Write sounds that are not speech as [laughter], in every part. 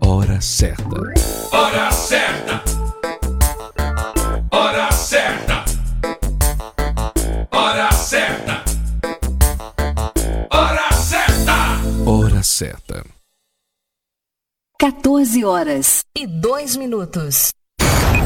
Hora certa. Hora certa. Hora certa. Hora certa. Hora certa. Hora certa. 14 horas e 2 minutos.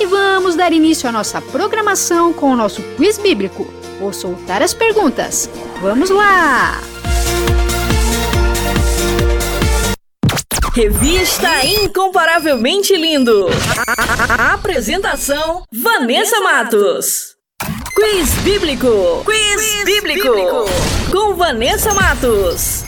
E vamos dar início à nossa programação com o nosso quiz bíblico. Vou soltar as perguntas. Vamos lá! Revista Incomparavelmente Lindo. A apresentação: Vanessa Matos. Quiz Bíblico. Quiz, bíblico. Com Vanessa Matos.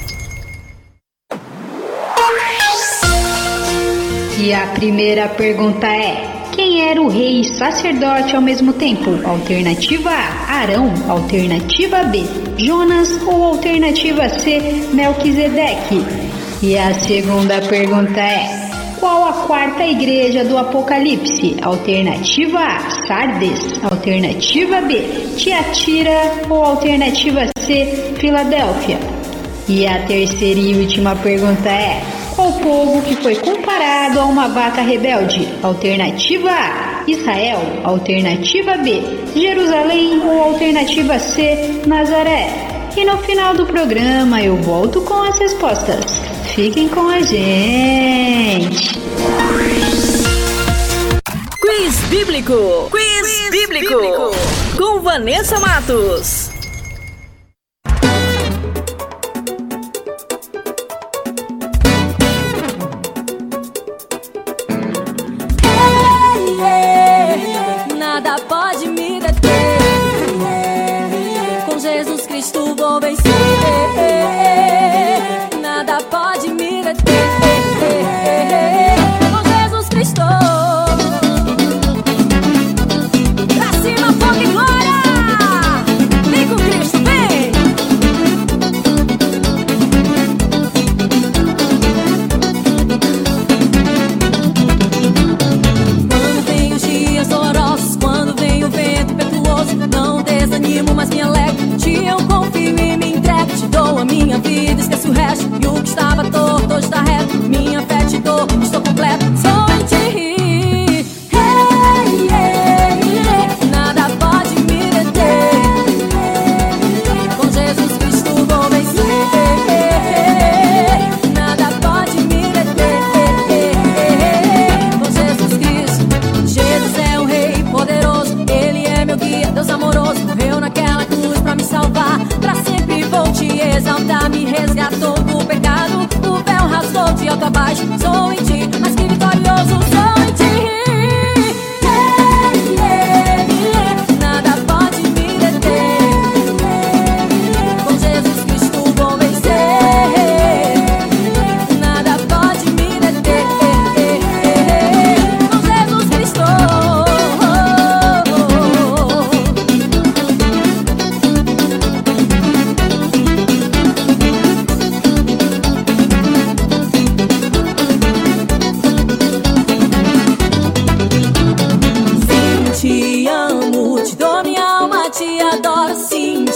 E a primeira pergunta é: quem era o rei e sacerdote ao mesmo tempo? Alternativa A: Arão. Alternativa B: Jonas. Ou alternativa C: Melquisedeque? E a segunda pergunta é: qual a quarta igreja do Apocalipse? Alternativa A: Sardes. Alternativa B: Tiatira. Ou alternativa C: Filadélfia? E a terceira e última pergunta é: qual povo que foi comparado a uma vaca rebelde? Alternativa A: Israel. Alternativa B: Jerusalém. Ou alternativa C: Nazaré. E no final do programa eu volto com as respostas. Fiquem com a gente! Quiz Bíblico! Quiz, Quiz bíblico. bíblico! Com Vanessa Matos.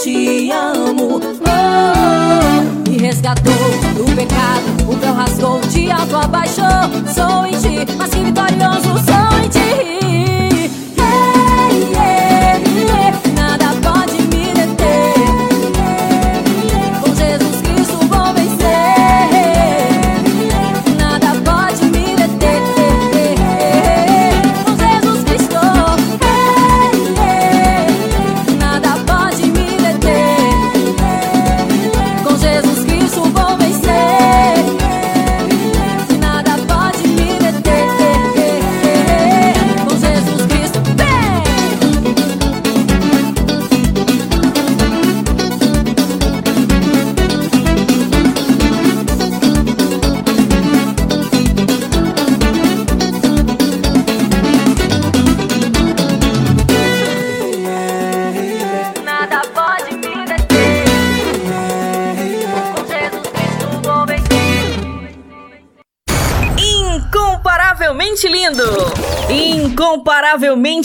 te amo. Oh, me resgatou do pecado, o véu rasgou, o diabo abaixou. Sou em ti, mas que vitorioso sou em ti.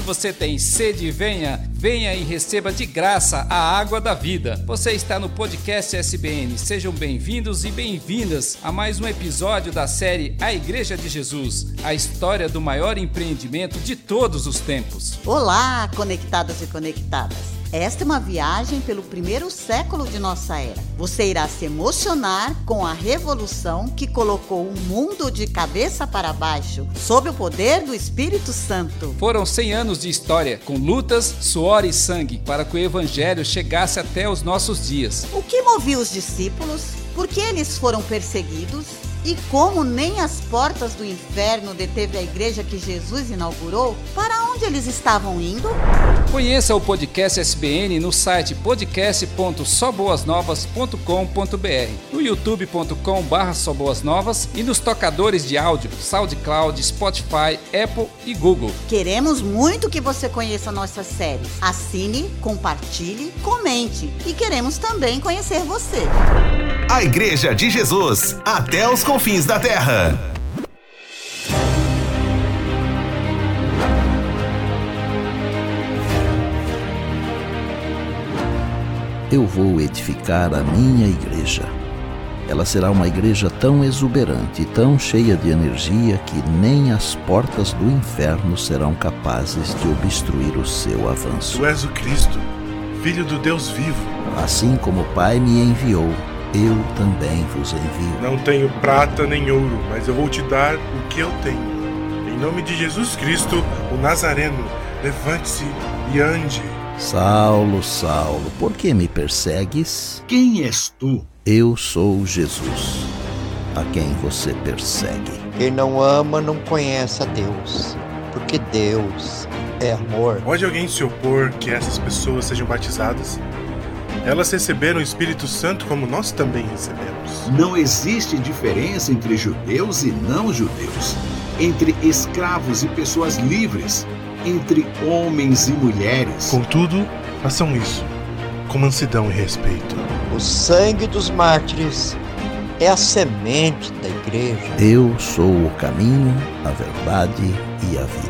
Se você tem sede, venha, venha e receba de graça a água da vida. Você está no podcast SBN. Sejam bem-vindos e bem-vindas a mais um episódio da série A Igreja de Jesus, a história do maior empreendimento de todos os tempos. Olá, conectadas e conectadas. Esta é uma viagem pelo primeiro século de nossa era. Você irá se emocionar com a revolução que colocou o mundo de cabeça para baixo, sob o poder do Espírito Santo. Foram 100 anos de história, com lutas, suor e sangue, para que o Evangelho chegasse até os nossos dias. O que movia os discípulos? Por que eles foram perseguidos? E como nem as portas do inferno deteve a igreja que Jesus inaugurou, para onde eles estavam indo? Conheça o podcast SBN no site podcast.soboasnovas.com.br, no youtube.com/soboasnovas e nos tocadores de áudio SoundCloud, Spotify, Apple e Google. Queremos muito que você conheça nossas séries. Assine, compartilhe, comente e queremos também conhecer você. A Igreja de Jesus, até os confins da terra. Eu vou edificar a minha igreja. Ela será uma igreja tão exuberante, tão cheia de energia que nem as portas do inferno serão capazes de obstruir o seu avanço. Tu és o Cristo, Filho do Deus vivo. Assim como o Pai me enviou, eu também vos envio. Não tenho prata nem ouro, mas eu vou te dar o que eu tenho. Em nome de Jesus Cristo, o Nazareno, levante-se e ande. Saulo, Saulo, por que me persegues? Quem és tu? Eu sou Jesus, a quem você persegue. Quem não ama não conhece a Deus, porque Deus é amor. Pode alguém se opor que essas pessoas sejam batizadas? Elas receberam o Espírito Santo como nós também recebemos. Não existe diferença entre judeus e não judeus, entre escravos e pessoas livres, entre homens e mulheres. Contudo, façam isso com mansidão e respeito. O sangue dos mártires é a semente da igreja. Eu sou o caminho, a verdade e a vida.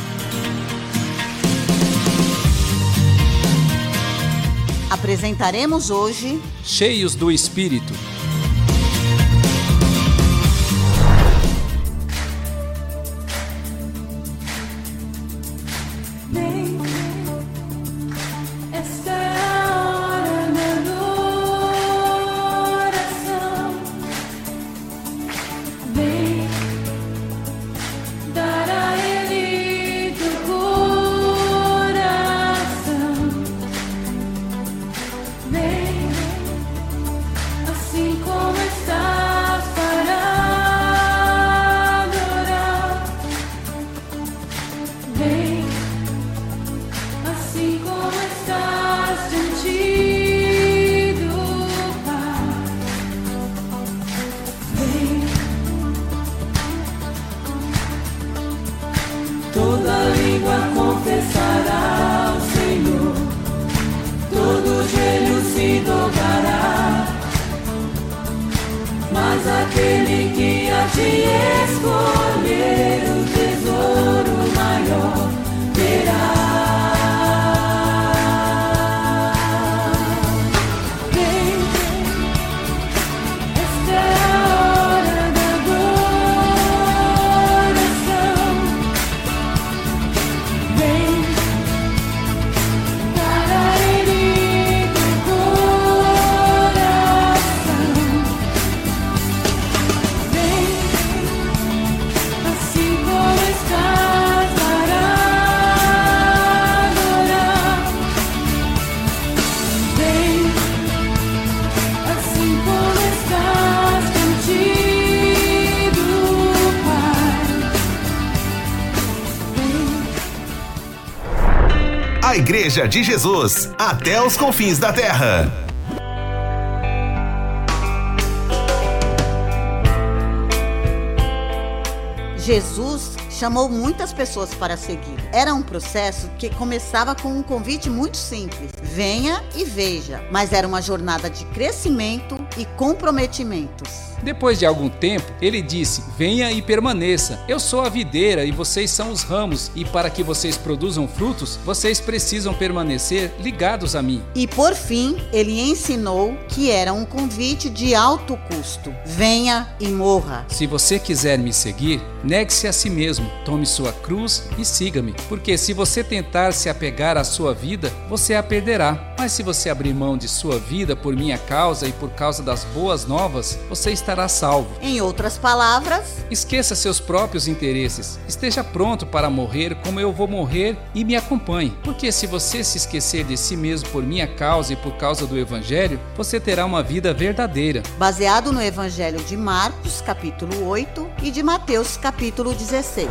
Apresentaremos hoje Cheios do Espírito. Igreja de Jesus, até os confins da terra. Jesus chamou muitas pessoas para seguir. Era um processo que começava com um convite muito simples: venha e veja. Mas era uma jornada de crescimento e comprometimentos. Depois de algum tempo, ele disse: Venha e permaneça. Eu sou a videira e vocês são os ramos, e para que vocês produzam frutos, vocês precisam permanecer ligados a mim. E por fim, ele ensinou que era um convite de alto custo: venha e morra. Se você quiser me seguir, negue-se a si mesmo, tome sua cruz e siga-me. Porque se você tentar se apegar à sua vida, você a perderá. Mas se você abrir mão de sua vida por minha causa e por causa das boas novas, você estará salvo. Em outras palavras, esqueça seus próprios interesses. Esteja pronto para morrer como eu vou morrer e me acompanhe. Porque se você se esquecer de si mesmo por minha causa e por causa do evangelho, você terá uma vida verdadeira. Baseado no evangelho de Marcos, capítulo 8 e de Mateus, capítulo 16.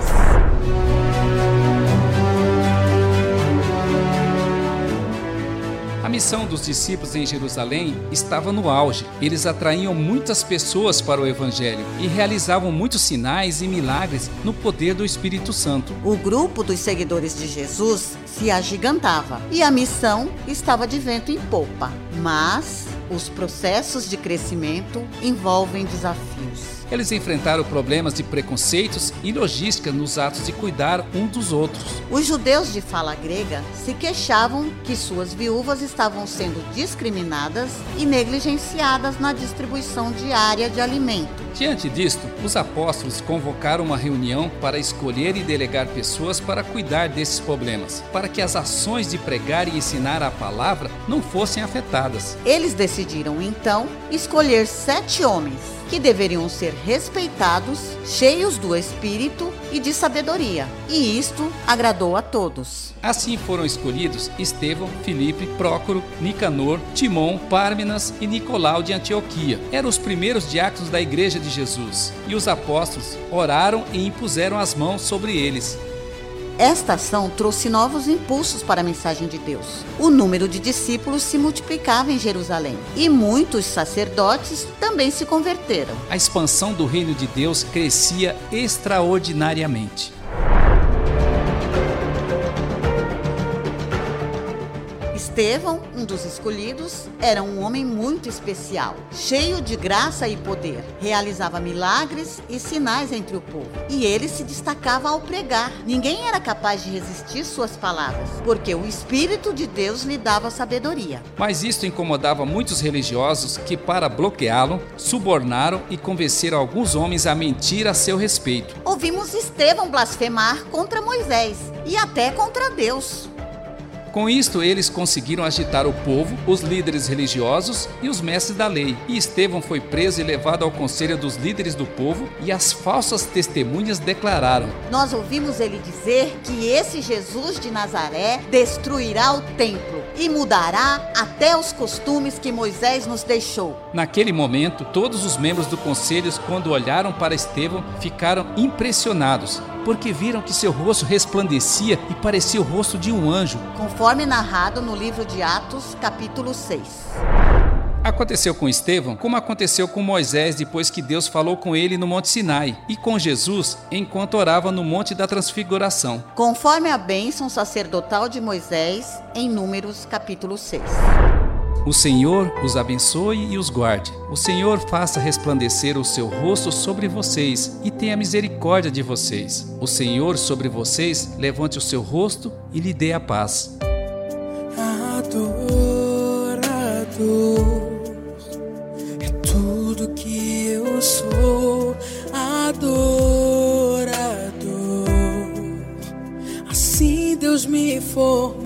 Missão dos discípulos em Jerusalém estava no auge. Eles atraíam muitas pessoas para o Evangelho e realizavam muitos sinais e milagres no poder do Espírito Santo. O grupo dos seguidores de Jesus se agigantava e a missão estava de vento em popa. Mas os processos de crescimento envolvem desafios. Eles enfrentaram problemas de preconceitos e logística nos atos de cuidar um dos outros. Os judeus de fala grega se queixavam que suas viúvas estavam sendo discriminadas e negligenciadas na distribuição diária de alimento. Diante disto, os apóstolos convocaram uma reunião para escolher e delegar pessoas para cuidar desses problemas, para que as ações de pregar e ensinar a palavra não fossem afetadas. Eles decidiram então escolher sete homens que deveriam ser respeitados, cheios do espírito e de sabedoria. E isto agradou a todos. Assim foram escolhidos Estevão, Filipe, Prócoro, Nicanor, Timon, Pármenas e Nicolau de Antioquia. Eram os primeiros diáconos da igreja de Jesus. E os apóstolos oraram e impuseram as mãos sobre eles. Esta ação trouxe novos impulsos para a mensagem de Deus. O número de discípulos se multiplicava em Jerusalém e muitos sacerdotes também se converteram. A expansão do reino de Deus crescia extraordinariamente. Estevão, um dos escolhidos, era um homem muito especial, cheio de graça e poder. Realizava milagres e sinais entre o povo. E ele se destacava ao pregar. Ninguém era capaz de resistir suas palavras, porque o Espírito de Deus lhe dava sabedoria. Mas isto incomodava muitos religiosos que, para bloqueá-lo, subornaram e convenceram alguns homens a mentir a seu respeito. Ouvimos Estevão blasfemar contra Moisés e até contra Deus. Com isto, eles conseguiram agitar o povo, os líderes religiosos e os mestres da lei. E Estevão foi preso e levado ao conselho dos líderes do povo, e as falsas testemunhas declararam: Nós ouvimos ele dizer que esse Jesus de Nazaré destruirá o templo e mudará até os costumes que Moisés nos deixou. Naquele momento, todos os membros do conselho, quando olharam para Estevão, ficaram impressionados porque viram que seu rosto resplandecia e parecia o rosto de um anjo. Conforme narrado no livro de Atos, capítulo 6. Aconteceu com Estevão como aconteceu com Moisés depois que Deus falou com ele no Monte Sinai, e com Jesus enquanto orava no Monte da Transfiguração. Conforme a bênção sacerdotal de Moisés, em Números capítulo 6. O Senhor os abençoe e os guarde. O Senhor faça resplandecer o seu rosto sobre vocês e tenha misericórdia de vocês. O Senhor sobre vocês levante o seu rosto e lhe dê a paz. Adorador é tudo que eu sou. Adorador, assim Deus me formou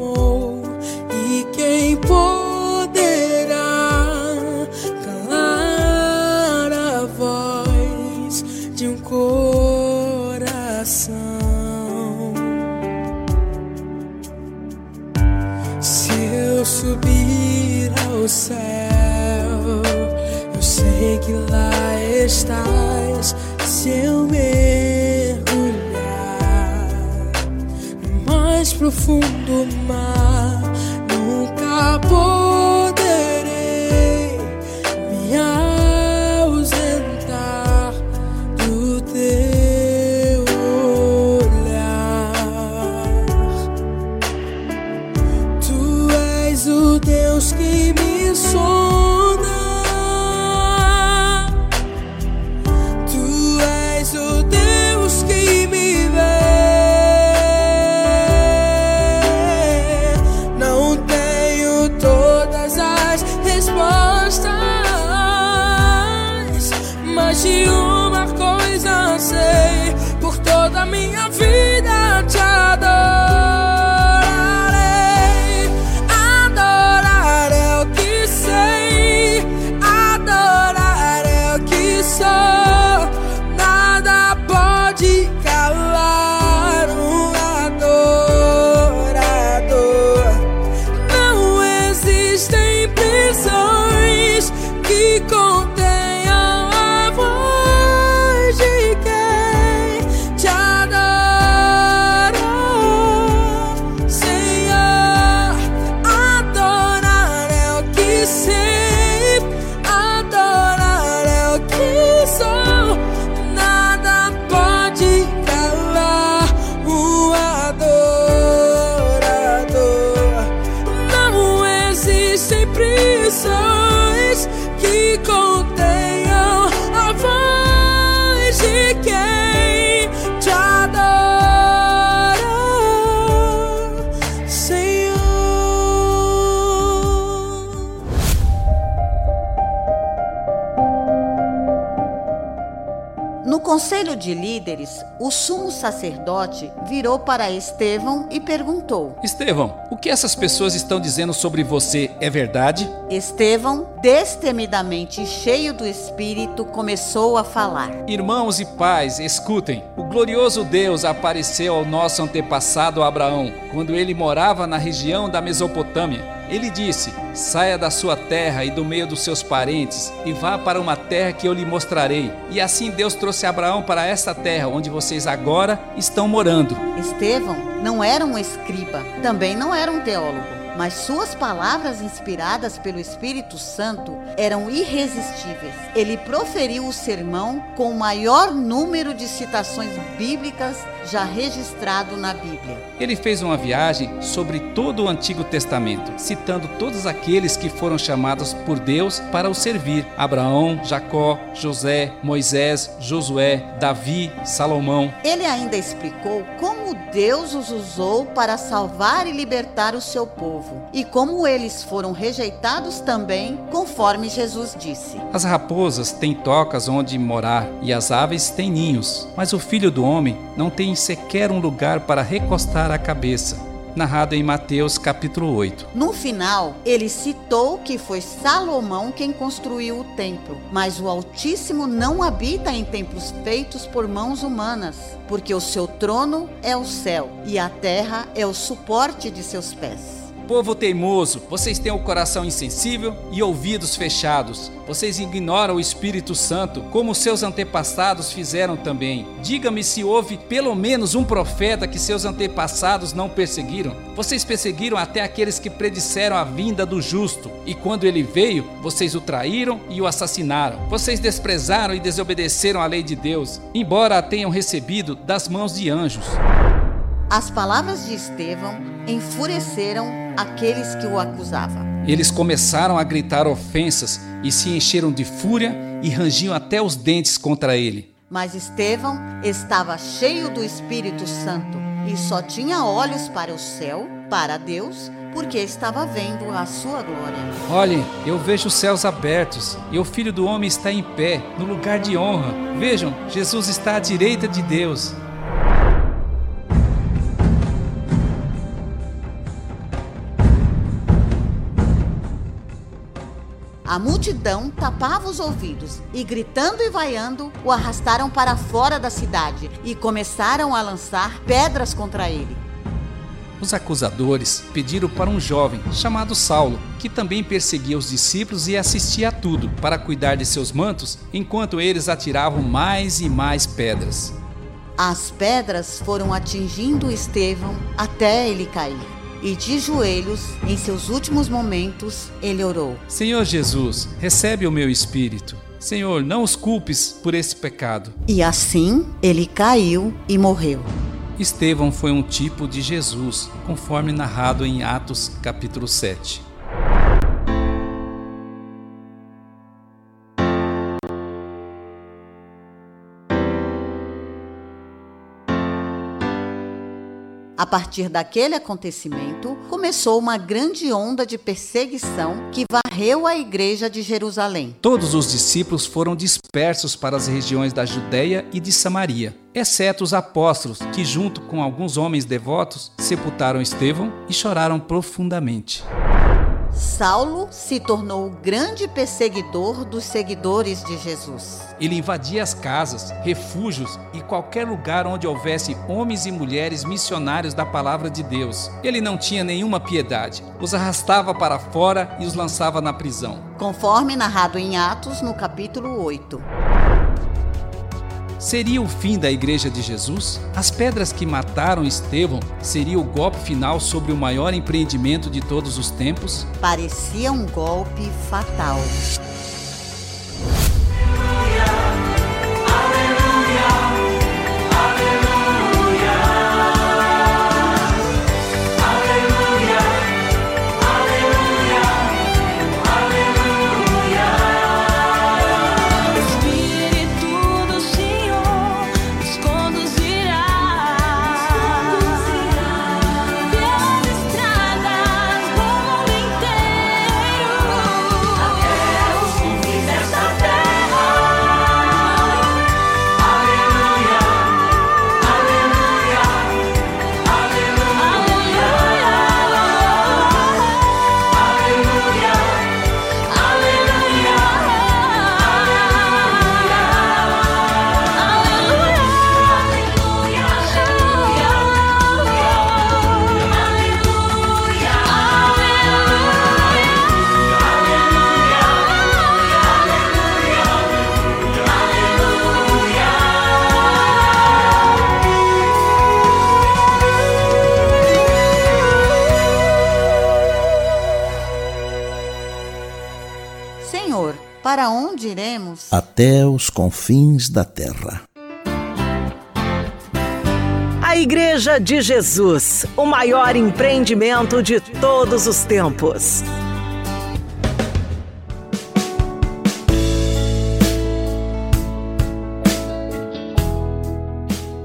se eu mergulhar no mais profundo mar. Conselho de líderes, o sumo sacerdote virou para Estevão e perguntou: Estevão, o que essas pessoas estão dizendo sobre você é verdade? Estevão, destemidamente cheio do espírito, começou a falar. Irmãos e pais, escutem. O glorioso Deus apareceu ao nosso antepassado Abraão quando ele morava na região da Mesopotâmia. Ele disse: Saia da sua terra e do meio dos seus parentes e vá para uma terra que eu lhe mostrarei. E assim Deus trouxe Abraão para esta terra onde vocês agora estão morando. Estevão não era um escriba, também não era um teólogo, mas suas palavras inspiradas pelo Espírito Santo eram irresistíveis. Ele proferiu o sermão com o maior número de citações bíblicas já registrado na Bíblia. Ele fez uma viagem sobre todo o Antigo Testamento, citando todos aqueles que foram chamados por Deus para o servir: Abraão, Jacó, José, Moisés, Josué, Davi, Salomão. Ele ainda explicou como Deus os usou para salvar e libertar o seu povo e como eles foram rejeitados também, conforme Jesus disse. As raposas têm tocas onde morar e as aves têm ninhos, mas o filho do homem não tem sequer um lugar para recostar a cabeça. Narrado em Mateus capítulo 8. No final, ele citou que foi Salomão quem construiu o templo, mas o Altíssimo não habita em templos feitos por mãos humanas, porque o seu trono é o céu e a terra é o suporte de seus pés. Povo teimoso, vocês têm o coração insensível e ouvidos fechados. Vocês ignoram o Espírito Santo, como seus antepassados fizeram também. Diga-me se houve pelo menos um profeta que seus antepassados não perseguiram. Vocês perseguiram até aqueles que predisseram a vinda do justo, e quando ele veio, vocês o traíram e o assassinaram. Vocês desprezaram e desobedeceram a lei de Deus, embora a tenham recebido das mãos de anjos. As palavras de Estevão enfureceram aqueles que o acusavam. Eles começaram a gritar ofensas e se encheram de fúria e rangiam até os dentes contra ele. Mas Estevão estava cheio do Espírito Santo e só tinha olhos para o céu, para Deus, porque estava vendo a sua glória. Olhem, eu vejo os céus abertos e o Filho do Homem está em pé, no lugar de honra. Vejam, Jesus está à direita de Deus. A multidão tapava os ouvidos e, gritando e vaiando, o arrastaram para fora da cidade e começaram a lançar pedras contra ele. Os acusadores pediram para um jovem chamado Saulo, que também perseguia os discípulos e assistia a tudo, para cuidar de seus mantos, enquanto eles atiravam mais e mais pedras. As pedras foram atingindo Estevão até ele cair. E de joelhos, em seus últimos momentos, ele orou: Senhor Jesus, recebe o meu espírito. Senhor, não os culpes por esse pecado. E assim ele caiu e morreu. Estevão foi um tipo de Jesus, conforme narrado em Atos capítulo 7. Partir daquele acontecimento, começou uma grande onda de perseguição que varreu a igreja de Jerusalém. Todos os discípulos foram dispersos para as regiões da Judéia e de Samaria, exceto os apóstolos, que, junto com alguns homens devotos, sepultaram Estevão e choraram profundamente. Saulo se tornou o grande perseguidor dos seguidores de Jesus. Ele invadia as casas, refúgios e qualquer lugar onde houvesse homens e mulheres missionários da palavra de Deus. Ele não tinha nenhuma piedade, os arrastava para fora e os lançava na prisão. Conforme narrado em Atos, no capítulo 8. Seria o fim da Igreja de Jesus? As pedras que mataram Estevão seria o golpe final sobre o maior empreendimento de todos os tempos? Parecia um golpe fatal. Até os confins da terra. A Igreja de Jesus, o maior empreendimento de todos os tempos.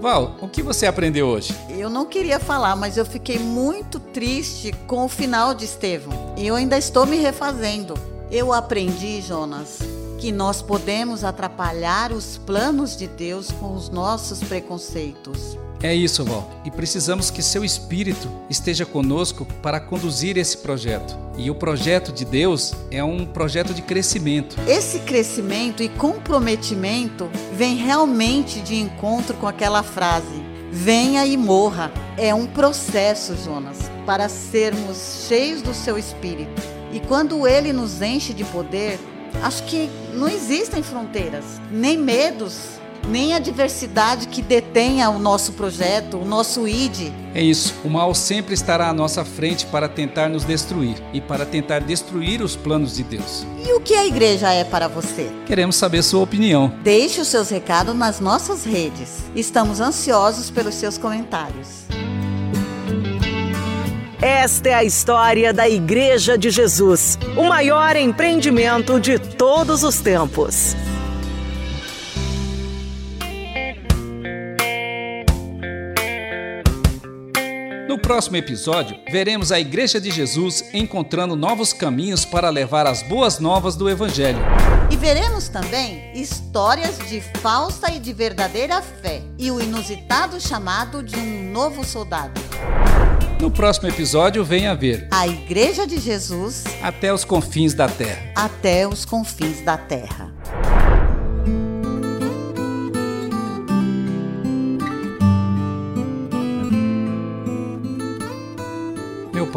Val, o que você aprendeu hoje? Eu não queria falar, mas eu fiquei muito triste com o final de Estevão. E eu ainda estou me refazendo. Eu aprendi, Jonas, que nós podemos atrapalhar os planos de Deus com os nossos preconceitos. É isso, Val. E precisamos que seu espírito esteja conosco para conduzir esse projeto. E o projeto de Deus é um projeto de crescimento. Esse crescimento e comprometimento vem realmente de encontro com aquela frase: venha e morra. É um processo, Jonas, para sermos cheios do seu espírito. E quando ele nos enche de poder, acho que não existem fronteiras, nem medos, nem adversidade que detenha o nosso projeto, o nosso ID. É isso, o mal sempre estará à nossa frente para tentar nos destruir e para tentar destruir os planos de Deus. E o que a igreja é para você? Queremos saber sua opinião. Deixe os seus recados nas nossas redes. Estamos ansiosos pelos seus comentários. Esta é a história da Igreja de Jesus, o maior empreendimento de todos os tempos. No próximo episódio, veremos a Igreja de Jesus encontrando novos caminhos para levar as boas novas do Evangelho. E veremos também histórias de falsa e de verdadeira fé e o inusitado chamado de um novo soldado. No próximo episódio, venha ver a Igreja de Jesus até os confins da terra. Até os confins da terra.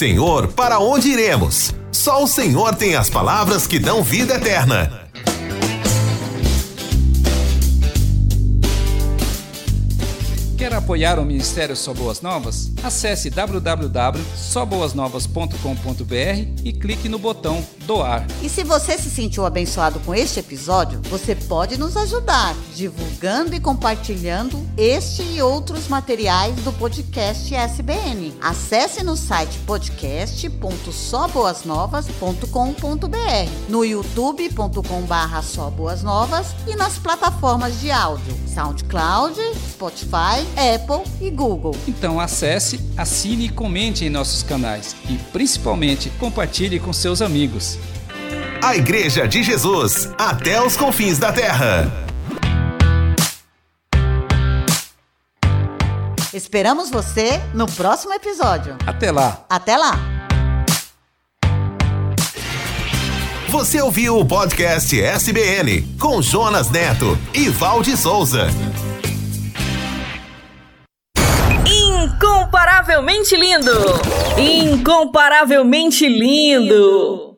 Senhor, para onde iremos? Só o Senhor tem as palavras que dão vida eterna. Quer apoiar o Ministério Só Boas Novas? Acesse www.soboasnovas.com.br e clique no botão doar. E se você se sentiu abençoado com este episódio, você pode nos ajudar divulgando e compartilhando este e outros materiais do podcast SBN. Acesse no site podcast.soboasnovas.com.br, no youtube.com/barra e nas plataformas de áudio SoundCloud, Spotify, Apple e Google. Então acesse, assine e comente em nossos canais e principalmente compartilhe com seus amigos. A Igreja de Jesus, até os confins da terra. Esperamos você no próximo episódio. Até lá. Até lá. Você ouviu o podcast SBN com Jonas Neto e Valde Souza. Incomparavelmente lindo! Incomparavelmente lindo!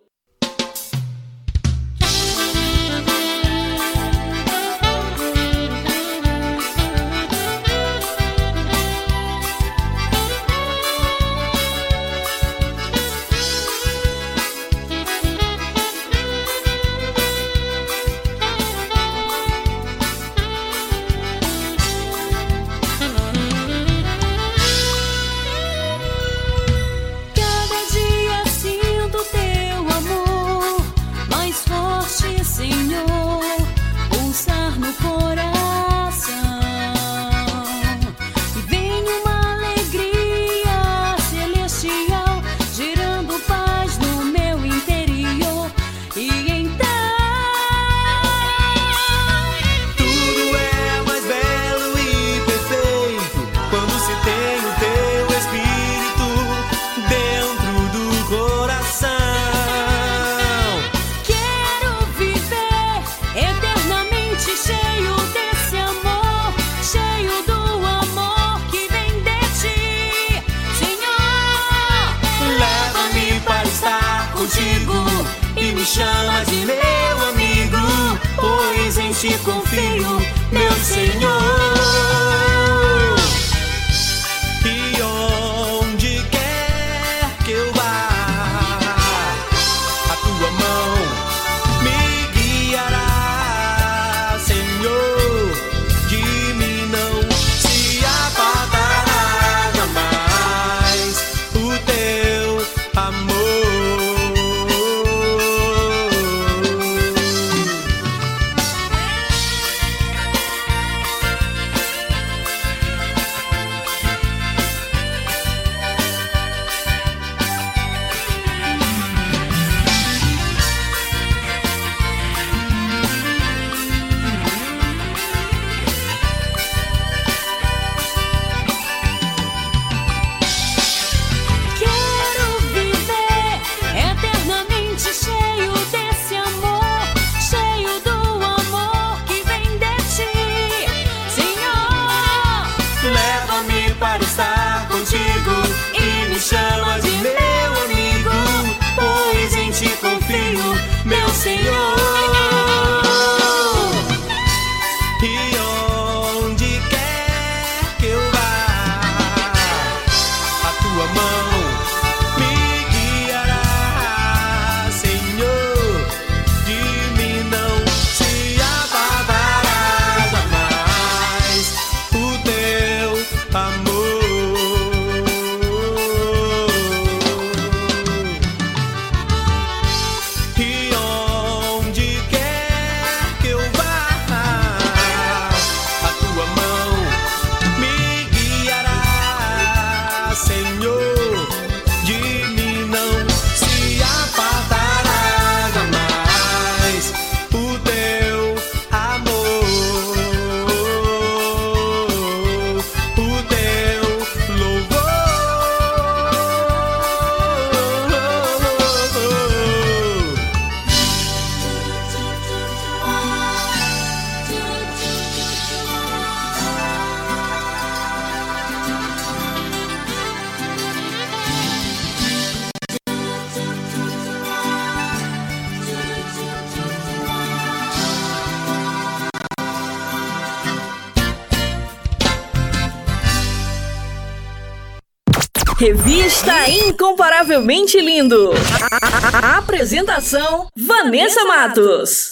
Incomparavelmente Lindo. A apresentação: Vanessa Matos.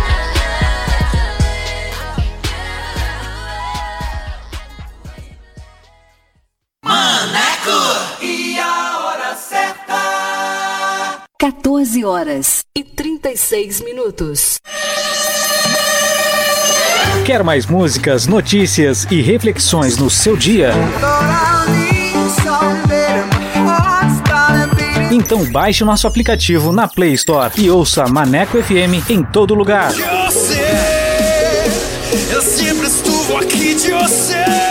14 horas e 36 minutos. Quer mais músicas, notícias e reflexões no seu dia? Então baixe o nosso aplicativo na Play Store e ouça Maneco FM em todo lugar. Eu sei, eu sempre estuvo aqui de você.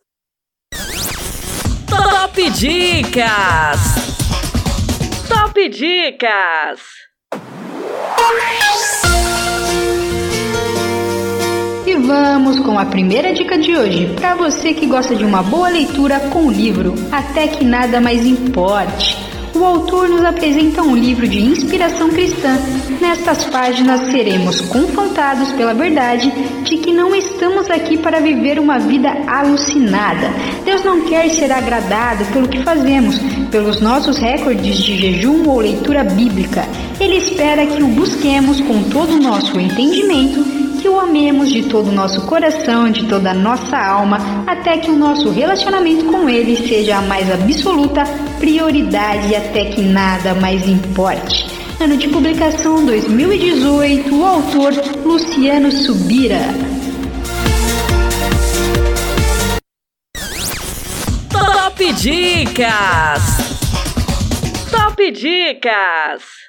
Top Dicas! Top Dicas! E vamos com a primeira dica de hoje, para você que gosta de uma boa leitura com o livro Até que Nada Mais Importe. O autor nos apresenta um livro de inspiração cristã. Nestas páginas seremos confrontados pela verdade de que não estamos aqui para viver uma vida alucinada. Deus não quer ser agradado pelo que fazemos, pelos nossos recordes de jejum ou leitura bíblica. Ele espera que o busquemos com todo o nosso entendimento que o amemos de todo o nosso coração, de toda a nossa alma, até que o nosso relacionamento com Ele seja a mais absoluta prioridade até que nada mais importe. Ano de publicação 2018, o autor Luciano Subira. Top Dicas! Top Dicas!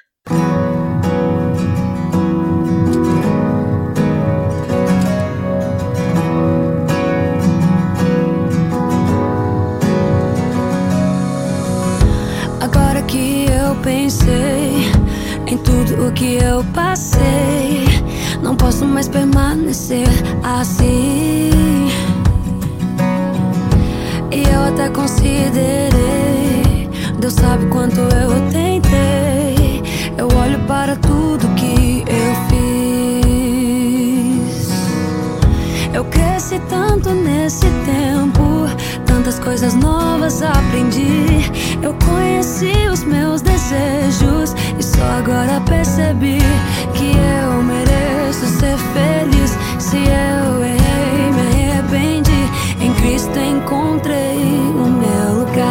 Pensei em tudo o que eu passei, não posso mais permanecer assim. E eu até considerei, Deus sabe quanto eu tentei. Eu olho para tudo que eu fiz. Eu cresci tanto nesse tempo, tantas coisas novas aprendi. Eu conheci os meus desejos e só agora percebi que eu mereço ser feliz. Se eu errei, me arrependi. Em Cristo encontrei o meu lugar.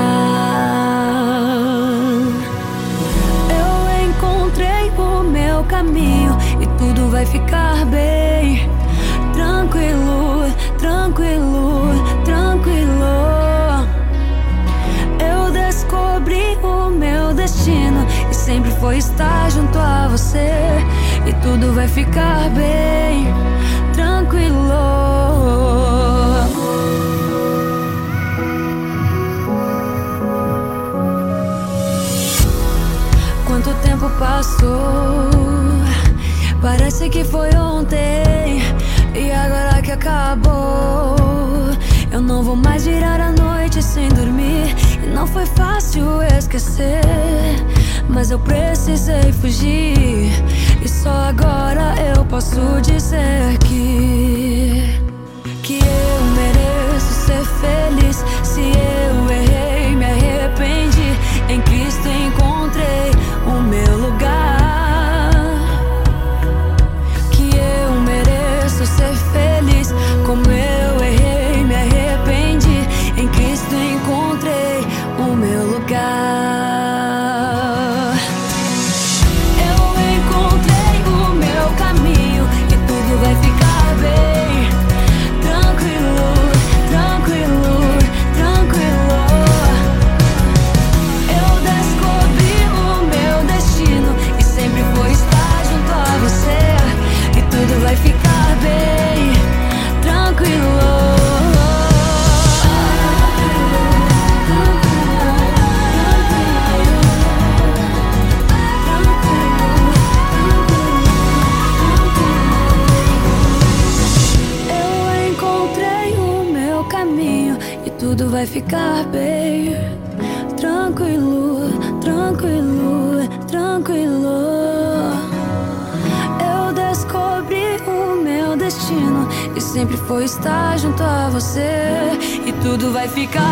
Eu encontrei o meu caminho e tudo vai ficar bem. Tranquilo, tranquilo, tranquilo. Foi estar junto a você e tudo vai ficar bem tranquilo. Quanto tempo passou? Parece que foi ontem e agora que acabou. Eu não vou mais virar a noite sem dormir. E não foi fácil esquecer. Mas eu precisei fugir. E só agora eu posso dizer que. Que eu mereço ser feliz. Se eu errei, ficar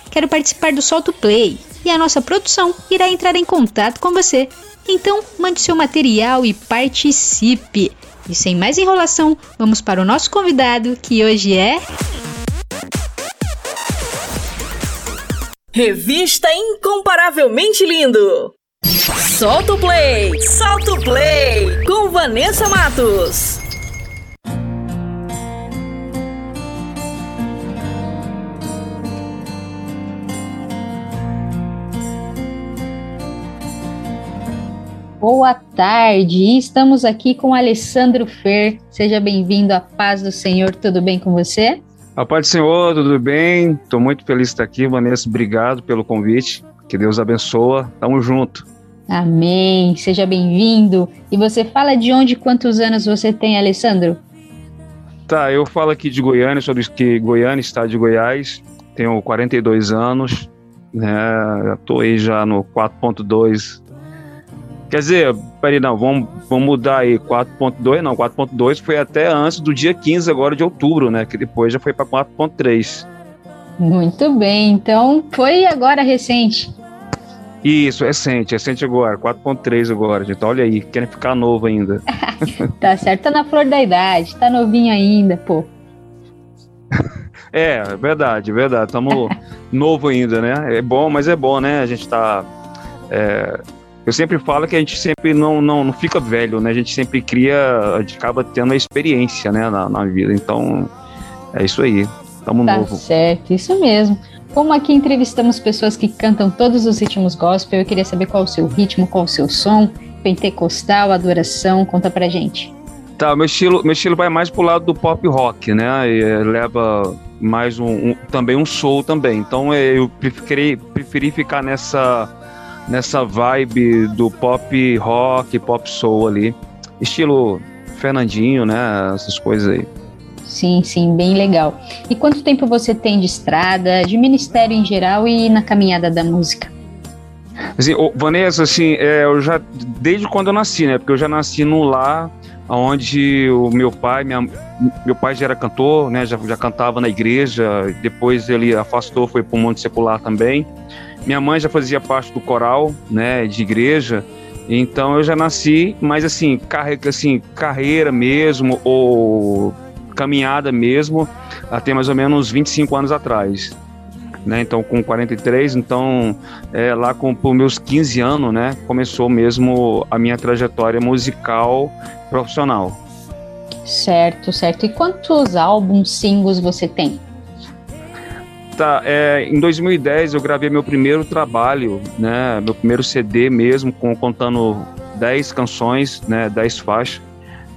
Quero participar do Solto Play e a nossa produção irá entrar em contato com você. Então, mande seu material e participe. E sem mais enrolação, vamos para o nosso convidado, que hoje é. Revista Incomparavelmente Lindo! Solta o play! Solta o play! Com Vanessa Matos! Boa tarde, estamos aqui com Alessandro Fer. Seja bem-vindo à paz do Senhor, tudo bem com você? A paz do Senhor, tudo bem? Estou muito feliz de estar aqui, Vanessa. Obrigado pelo convite. Que Deus abençoa. Tamo junto. Amém, seja bem-vindo. E você fala de onde quantos anos você tem, Alessandro? Tá, eu falo aqui de Goiânia, sou do que Goiânia, estado de Goiás. Tenho 42 anos, né? Estou aí já no 4.2 Quer dizer, peraí, não, vamos, vamos mudar aí. 4.2, não, 4.2 foi até antes do dia 15 agora de outubro, né? Que depois já foi para 4.3. Muito bem, então foi agora recente. Isso, recente, recente agora, 4.3 agora, gente. Olha aí, querem ficar novo ainda. [laughs] tá certo, tá na flor da idade, tá novinho ainda, pô. [laughs] É, verdade, verdade. Tamo [laughs] novo ainda, né? É bom, mas é bom, né? A gente tá. É, eu sempre falo que a gente sempre não, não, não fica velho, né? A gente sempre cria, a gente acaba tendo a experiência, né, na, na vida. Então, é isso aí. Tamo tá novo. certo, isso mesmo. Como aqui entrevistamos pessoas que cantam todos os ritmos gospel, eu queria saber qual o seu ritmo, qual o seu som, pentecostal, adoração, conta pra gente. Tá, meu estilo, meu estilo vai mais pro lado do pop rock, né? E, é, leva mais um, um, também um soul também. Então é, eu preferi, preferi ficar nessa nessa vibe do pop rock, pop soul ali, estilo Fernandinho, né? Essas coisas aí. Sim, sim, bem legal. E quanto tempo você tem de estrada, de ministério em geral e na caminhada da música? Assim, Vanessa, assim, é, eu já desde quando eu nasci, né? Porque eu já nasci num lar onde o meu pai, minha, meu pai já era cantor, né? Já, já cantava na igreja. Depois ele afastou, foi para o mundo secular também. Minha mãe já fazia parte do coral, né? De igreja. Então eu já nasci, mas assim, carreira, assim, carreira mesmo ou caminhada mesmo, até mais ou menos 25 anos atrás né? Então, com 43, então, é, lá com por meus 15 anos, né? Começou mesmo a minha trajetória musical profissional. Certo, certo. E quantos álbuns, singles você tem? Tá, é, em 2010 eu gravei meu primeiro trabalho, né? Meu primeiro CD mesmo, com, contando 10 canções, né? 10 faixas.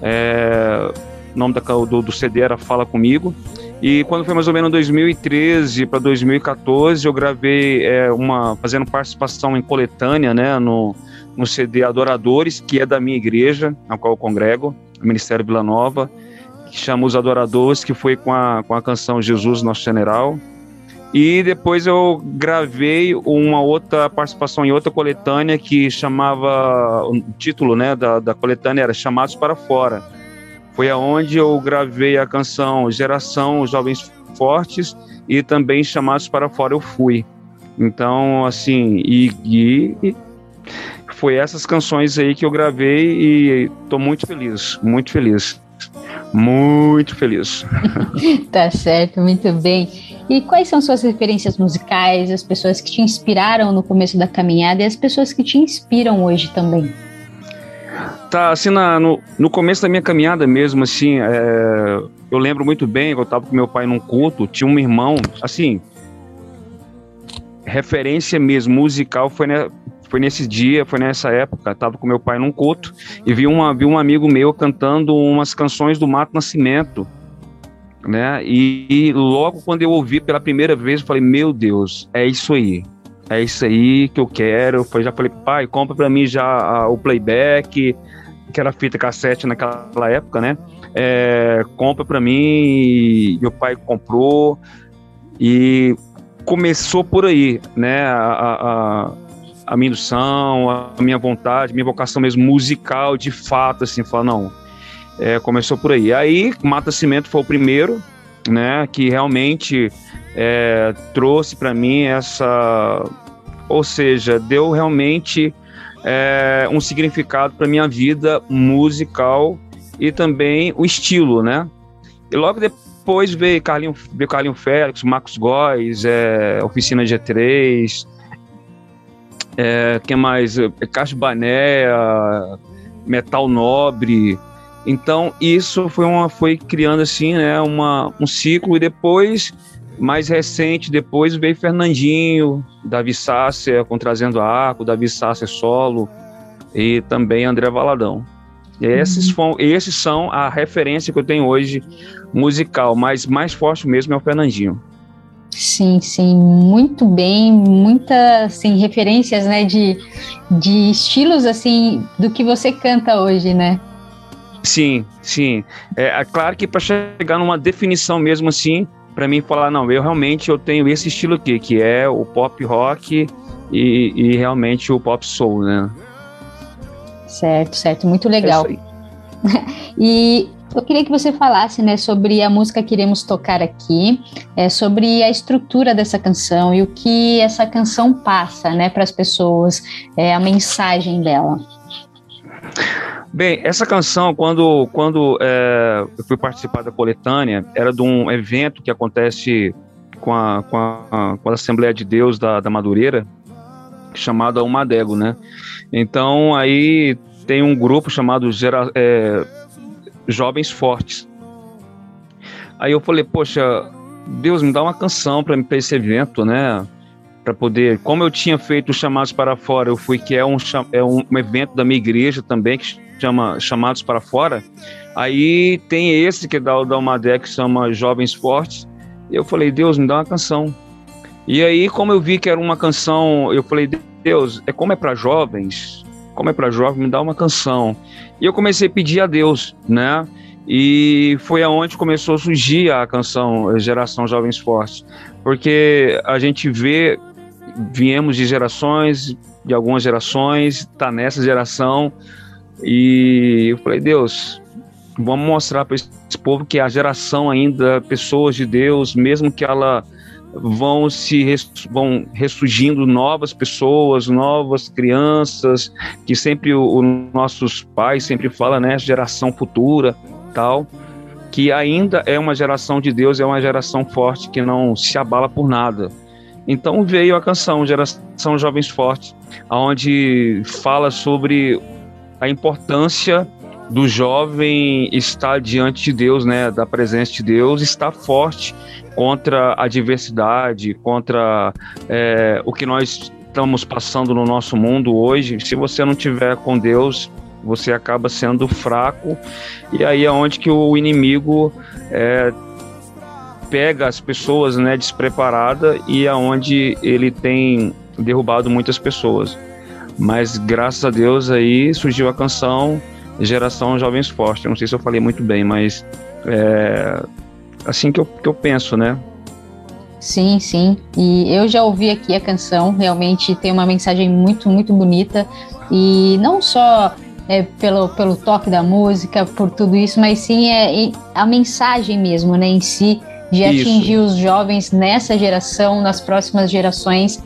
É, o nome da, do, do CD era Fala Comigo. E quando foi mais ou menos 2013 para 2014, eu gravei é, uma fazendo participação em coletânea, né, no, no CD Adoradores, que é da minha igreja, a qual eu congrego, o Ministério Vila Nova, que chama Os Adoradores, que foi com a, com a canção Jesus Nosso General. E depois eu gravei uma outra participação em outra coletânea que chamava, o título né, da, da coletânea era Chamados para Fora foi aonde eu gravei a canção Geração Jovens Fortes e também Chamados para Fora Eu Fui. Então, assim, e, e, foi essas canções aí que eu gravei e tô muito feliz, muito feliz. Muito feliz. [laughs] tá certo, muito bem. E quais são suas referências musicais, as pessoas que te inspiraram no começo da caminhada e as pessoas que te inspiram hoje também? Tá, assim, na, no, no começo da minha caminhada mesmo, assim, é, eu lembro muito bem, eu tava com meu pai num culto, tinha um irmão, assim, referência mesmo, musical, foi, né, foi nesse dia, foi nessa época, tava com meu pai num culto e vi, uma, vi um amigo meu cantando umas canções do Mato Nascimento, né, e, e logo quando eu ouvi pela primeira vez, eu falei, meu Deus, é isso aí, é isso aí que eu quero. Eu já falei, pai, compra para mim já a, o playback, que era fita cassete naquela época, né? É, compra para mim. Meu pai comprou e começou por aí, né? A, a, a minha indução, a minha vontade, minha vocação mesmo musical, de fato, assim, falar, não, é, começou por aí. Aí, Mata Cimento foi o primeiro, né, que realmente é, trouxe para mim essa, ou seja, deu realmente é, um significado para minha vida musical e também o estilo, né? E logo depois veio Carlinho, veio Carlinho Félix, Marcos Góes, é, Oficina G3, é, que mais? Caixa Bané, Metal Nobre, então isso foi uma foi criando assim, né, uma, um ciclo e depois mais recente, depois veio Fernandinho, Davi Sácia com Trazendo a Arco, Davi Sácia solo e também André Valadão. E esses, uhum. esses são a referência que eu tenho hoje musical, mas mais forte mesmo é o Fernandinho. Sim, sim, muito bem, muitas assim, referências, né, de, de estilos, assim, do que você canta hoje, né? Sim, sim. É, é claro que para chegar numa definição mesmo assim, para mim falar, não, eu realmente eu tenho esse estilo aqui, que é o pop rock e, e realmente o pop soul, né? Certo, certo, muito legal. É [laughs] e eu queria que você falasse, né, sobre a música que iremos tocar aqui, é, sobre a estrutura dessa canção e o que essa canção passa, né, para as pessoas, é, a mensagem dela. Bem, essa canção, quando, quando é, eu fui participar da coletânea, era de um evento que acontece com a, com a, com a Assembleia de Deus da, da Madureira, chamado Almadego, né? Então, aí tem um grupo chamado Gera, é, Jovens Fortes. Aí eu falei, poxa, Deus, me dá uma canção para esse evento, né? Para poder, como eu tinha feito os chamados para fora, eu fui que é um, é um evento da minha igreja também, que chama Chamados para Fora. Aí tem esse que é da, da que chama Jovens Fortes. E eu falei, Deus, me dá uma canção. E aí, como eu vi que era uma canção, eu falei, Deus, é como é para jovens, como é para jovens, me dá uma canção. E eu comecei a pedir a Deus, né? E foi aonde começou a surgir a canção Geração Jovens Fortes, porque a gente vê, viemos de gerações, de algumas gerações, tá nessa geração, e eu falei, Deus, vamos mostrar para esse povo que a geração ainda, pessoas de Deus, mesmo que ela vão se vão ressurgindo novas pessoas, novas crianças, que sempre os nossos pais sempre fala, né, geração futura, tal, que ainda é uma geração de Deus, é uma geração forte que não se abala por nada. Então veio a canção Geração Jovens Fortes, aonde fala sobre a importância do jovem estar diante de Deus, né, da presença de Deus, estar forte contra a diversidade, contra é, o que nós estamos passando no nosso mundo hoje. Se você não tiver com Deus, você acaba sendo fraco e aí é onde que o inimigo é, pega as pessoas, né, despreparada e aonde é ele tem derrubado muitas pessoas. Mas graças a Deus aí surgiu a canção Geração Jovens Fortes. Eu não sei se eu falei muito bem, mas é assim que eu, que eu penso, né? Sim, sim. E eu já ouvi aqui a canção, realmente tem uma mensagem muito, muito bonita. E não só é, pelo, pelo toque da música, por tudo isso, mas sim é, é a mensagem mesmo, né, em si, de isso. atingir os jovens nessa geração, nas próximas gerações.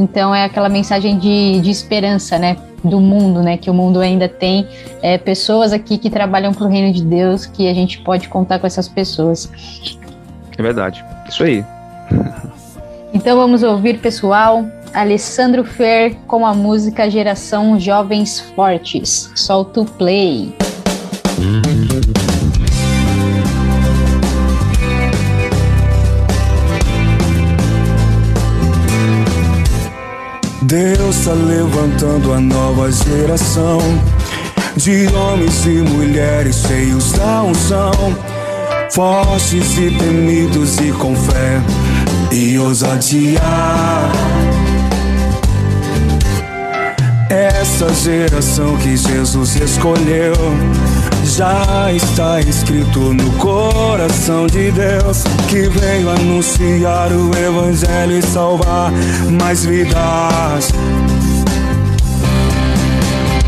Então é aquela mensagem de, de esperança, né? Do mundo, né? Que o mundo ainda tem é, pessoas aqui que trabalham para o reino de Deus, que a gente pode contar com essas pessoas. É verdade. Isso aí. [laughs] Então vamos ouvir, pessoal, Alessandro Fer com a música Geração Jovens Fortes. Solta o play. Deus está levantando a nova geração. De homens e mulheres cheios da unção, fortes e temidos e com fé. E ousadia. Essa geração que Jesus escolheu já está escrito no coração de Deus que veio anunciar o Evangelho e salvar mais vidas.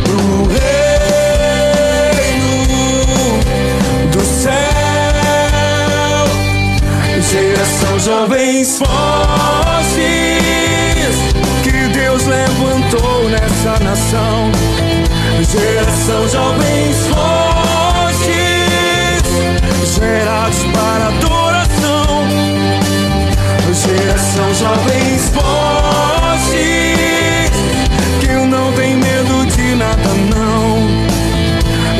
Pro reino do céu, geração jovens fortes Deus levantou nessa nação. Geração jovens fortes, gerados para adoração. Geração jovens fortes, que não tem medo de nada não.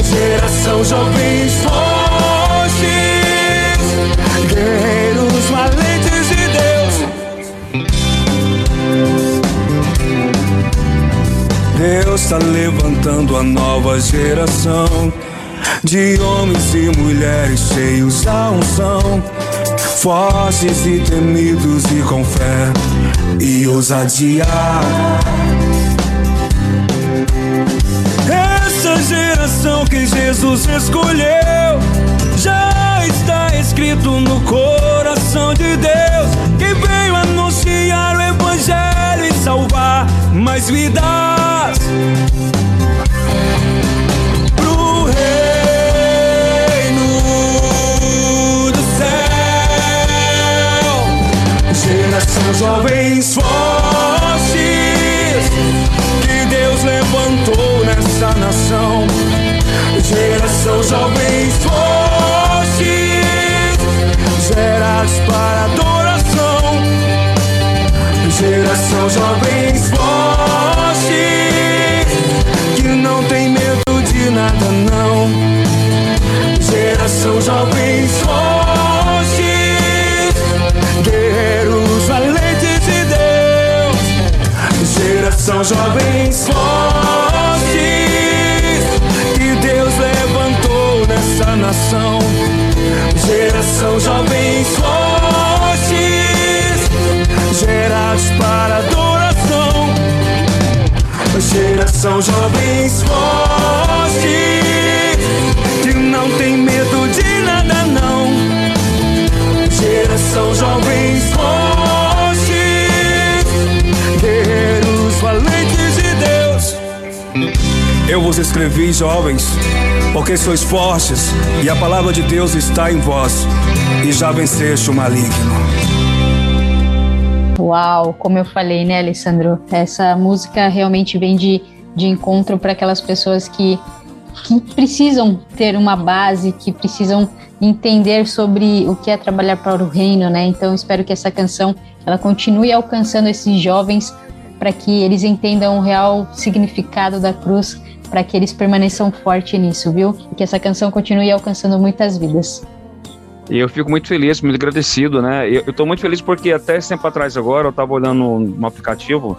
Geração jovens fortes, Deus está levantando a nova geração de homens e mulheres cheios da unção, fortes e temidos e com fé e ousadia. Essa geração que Jesus escolheu já está escrito no coração de Deus que veio anunciar o evangelho salvar mais vidas pro reino do céu. Geração jovens fortes que Deus levantou nessa nação. Geração jovens fortes gerados para adoração. Geração jovens fortes não tem medo de nada não. Geração jovens fortes, guerreiros valentes de Deus. Geração jovens fortes, que nação. Geração jovens fortes, para adoração. Geração jovens fortes, que não tem medo de nada não. Geração jovens fortes, guerreiros valentes de Deus. Eu vos escrevi, jovens, porque sois fortes e a palavra de Deus está em vós e já venceste o maligno. Uau, como eu falei, né, Alessandro? Essa música realmente vem de, de encontro para aquelas pessoas que, que precisam ter uma base, que precisam entender sobre o que é trabalhar para o reino, né? Então, espero que essa canção ela continue alcançando esses jovens para que eles entendam o real significado da cruz para que eles permaneçam fortes nisso, viu? E que essa canção continue alcançando muitas vidas. E eu fico muito feliz, muito agradecido, né? Eu, eu tô muito feliz porque até esse tempo atrás agora eu estava olhando um aplicativo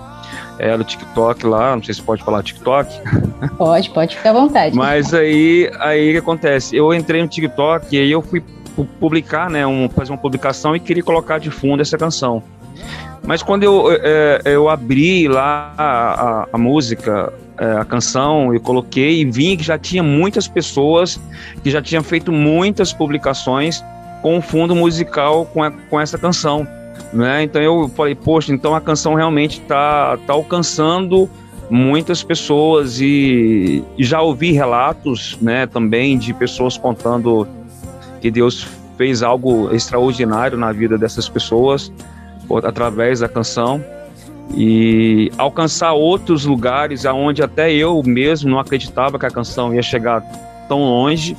é, do TikTok lá, não sei se pode falar TikTok. [laughs] Pode, pode ficar à vontade. Mas aí, aí o que acontece? Eu entrei no TikTok e aí eu fui publicar, né, um, fazer uma publicação e queria colocar de fundo essa canção. Mas quando eu, é, eu abri lá a, a, a música, é, a canção, eu coloquei e vi que já tinha muitas pessoas que já tinham feito muitas publicações com o fundo musical com, a, com essa canção. Né? Então eu falei, poxa, então a canção realmente está tá alcançando muitas pessoas e, e, já ouvi relatos né, também de pessoas contando que Deus fez algo extraordinário na vida dessas pessoas através da canção e alcançar outros lugares aonde até eu mesmo não acreditava que a canção ia chegar tão longe,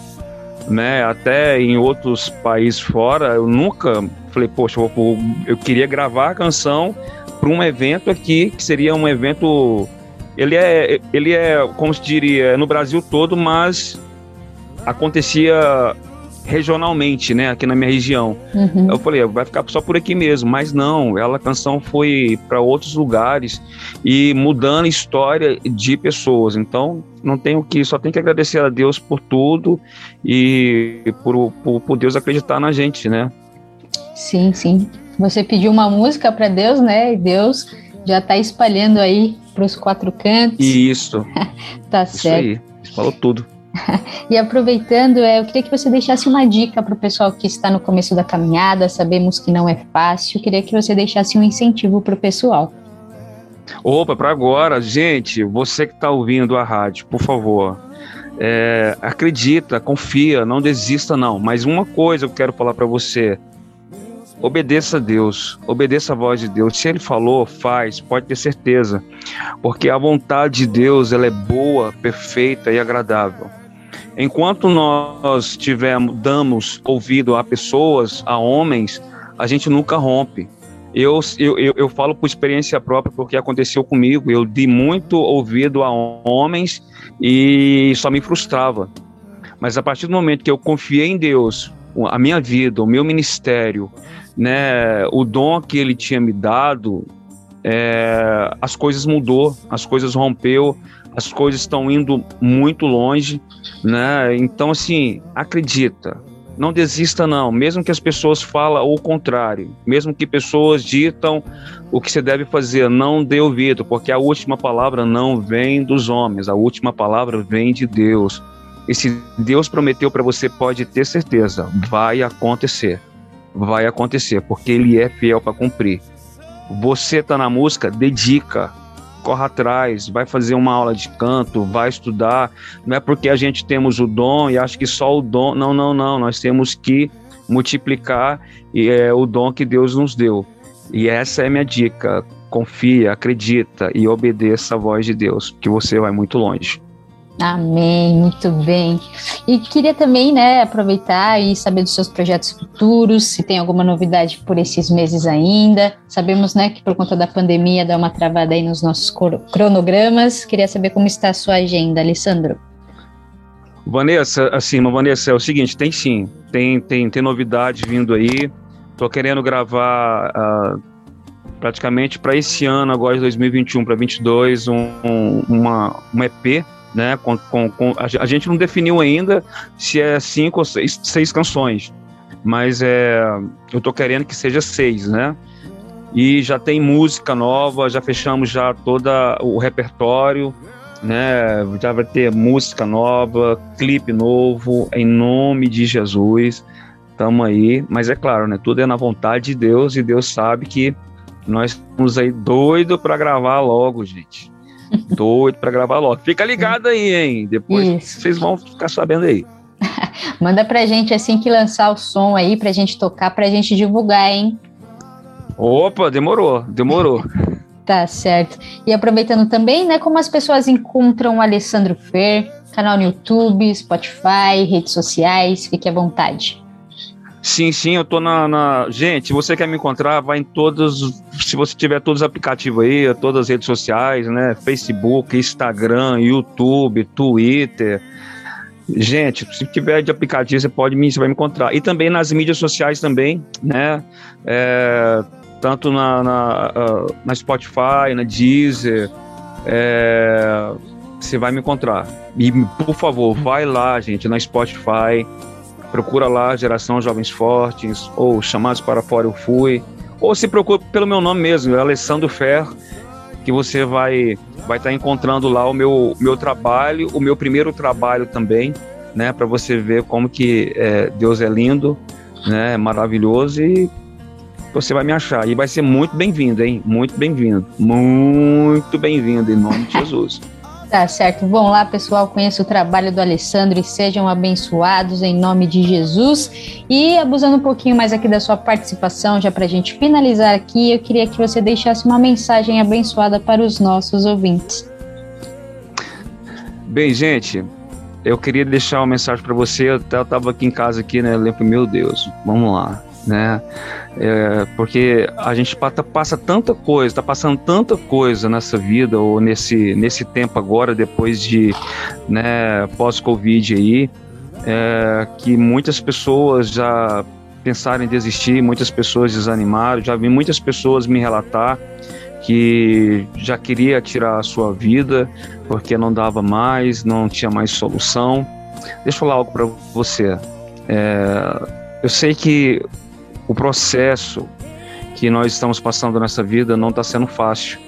né? Até em outros países fora, eu nunca falei, poxa, eu, eu queria gravar a canção para um evento aqui que seria um evento ele é ele é como se diria no Brasil todo, mas acontecia regionalmente, né, aqui na minha região. Uhum. Eu falei, vai ficar só por aqui mesmo, mas não, ela a canção foi para outros lugares e mudando a história de pessoas. Então, não tenho que, só tenho que agradecer a Deus por tudo e por, por, por Deus acreditar na gente, né? Sim, sim. Você pediu uma música para Deus, né? E Deus já está espalhando aí para os quatro cantos. Isso. [laughs] tá Isso certo. Isso aí. Falou tudo. [laughs] e aproveitando, é, eu queria que você deixasse uma dica para o pessoal que está no começo da caminhada. Sabemos que não é fácil. Eu queria que você deixasse um incentivo para o pessoal. Opa, para agora, gente, você que está ouvindo a rádio, por favor, é, acredita, confia, não desista não. Mas uma coisa eu quero falar para você: obedeça a Deus, obedeça a voz de Deus. Se Ele falou, faz, pode ter certeza, porque a vontade de Deus ela é boa, perfeita e agradável. Enquanto nós tivermos, damos ouvido a pessoas, a homens, a gente nunca rompe. Eu, eu, eu, falo por experiência própria, porque aconteceu comigo. Eu dei muito ouvido a homens e só me frustrava. Mas a partir do momento que eu confiei em Deus, a minha vida, o meu ministério, né, o dom que ele tinha me dado, é, as coisas mudou, as coisas rompeu, as coisas estão indo muito longe, né? Então assim, acredita, não desista não, mesmo que as pessoas falem o contrário, mesmo que pessoas ditam o que você deve fazer, não dê ouvido, porque a última palavra não vem dos homens, a última palavra vem de Deus. E se Deus prometeu para você, pode ter certeza, vai acontecer. Vai acontecer, porque ele é fiel para cumprir. Você tá na música, dedica, corra atrás, vai fazer uma aula de canto, vai estudar. Não é porque a gente temos o dom e acha que só o dom. Não, não, não. Nós temos que multiplicar é o dom que Deus nos deu. E essa é a minha dica. Confia, acredita e obedeça a voz de Deus, que você vai muito longe. Amém, muito bem. E queria também, né, aproveitar e saber dos seus projetos futuros, se tem alguma novidade por esses meses ainda. Sabemos, né, que por conta da pandemia dá uma travada aí nos nossos cronogramas. Queria saber como está a sua agenda, Alessandro. Vanessa, assim, Vanessa, é o seguinte, tem sim, tem, tem, tem novidade vindo aí. Tô querendo gravar uh, praticamente para esse ano, agora de 2021 para 2022, um, um, uma, um EP né? Com, com, com a, gente não definiu ainda se é cinco ou seis, seis canções, mas é, eu tô querendo que seja seis, né? E já tem música nova, já fechamos já todo o repertório, né? Já vai ter música nova, clipe novo, em nome de Jesus. Tamo aí, mas é claro, né? Tudo é na vontade de Deus e Deus sabe que nós estamos aí doido para gravar logo, gente. Doido para gravar logo. Fica ligado aí, hein? Depois Isso. vocês vão ficar sabendo aí. [laughs] Manda pra gente assim que lançar o som aí pra gente tocar, pra gente divulgar, hein? Opa, demorou, demorou. [laughs] tá certo. E aproveitando também, né, como as pessoas encontram o Alessandro Fer, canal no YouTube, Spotify, redes sociais, fique à vontade. Sim, sim, eu tô na, na, Gente, você quer me encontrar, vai em todos. Se você tiver todos os aplicativos aí, todas as redes sociais, né? Facebook, Instagram, YouTube, Twitter. Gente, se tiver de aplicativo, você pode me, você vai me encontrar. E também nas mídias sociais também, né? É, tanto na, na, na, Spotify, na Deezer. É, você vai me encontrar. E, por favor, vai lá, gente, na Spotify procura lá Geração Jovens Fortes, ou Chamados para Fora Eu Fui, ou se procura pelo meu nome mesmo, Alessandro Fer, que você vai vai estar tá encontrando lá o meu, meu trabalho, o meu primeiro trabalho também, né, para você ver como que é, Deus é lindo, né, é maravilhoso e você vai me achar. E vai ser muito bem-vindo, hein? Muito bem-vindo. Muito bem-vindo, em nome de Jesus. Tá certo. Vão lá, pessoal, conheça o trabalho do Alessandro e sejam abençoados em nome de Jesus. E abusando um pouquinho mais aqui da sua participação, já para a gente finalizar aqui, eu queria que você deixasse uma mensagem abençoada para os nossos ouvintes. Bem, gente, eu queria deixar uma mensagem para você. Eu estava aqui em casa aqui, né? Eu lembro, meu Deus, vamos lá, né? É, porque a gente passa tanta coisa, está passando tanta coisa nessa vida ou nesse, nesse tempo agora, depois de né, pós-Covid aí, é, que muitas pessoas já pensaram em desistir, muitas pessoas desanimaram, já vi muitas pessoas me relatar que já queria tirar a sua vida porque não dava mais, não tinha mais solução. Deixa eu falar algo para você. É, eu sei que o processo que nós estamos passando nessa vida não está sendo fácil.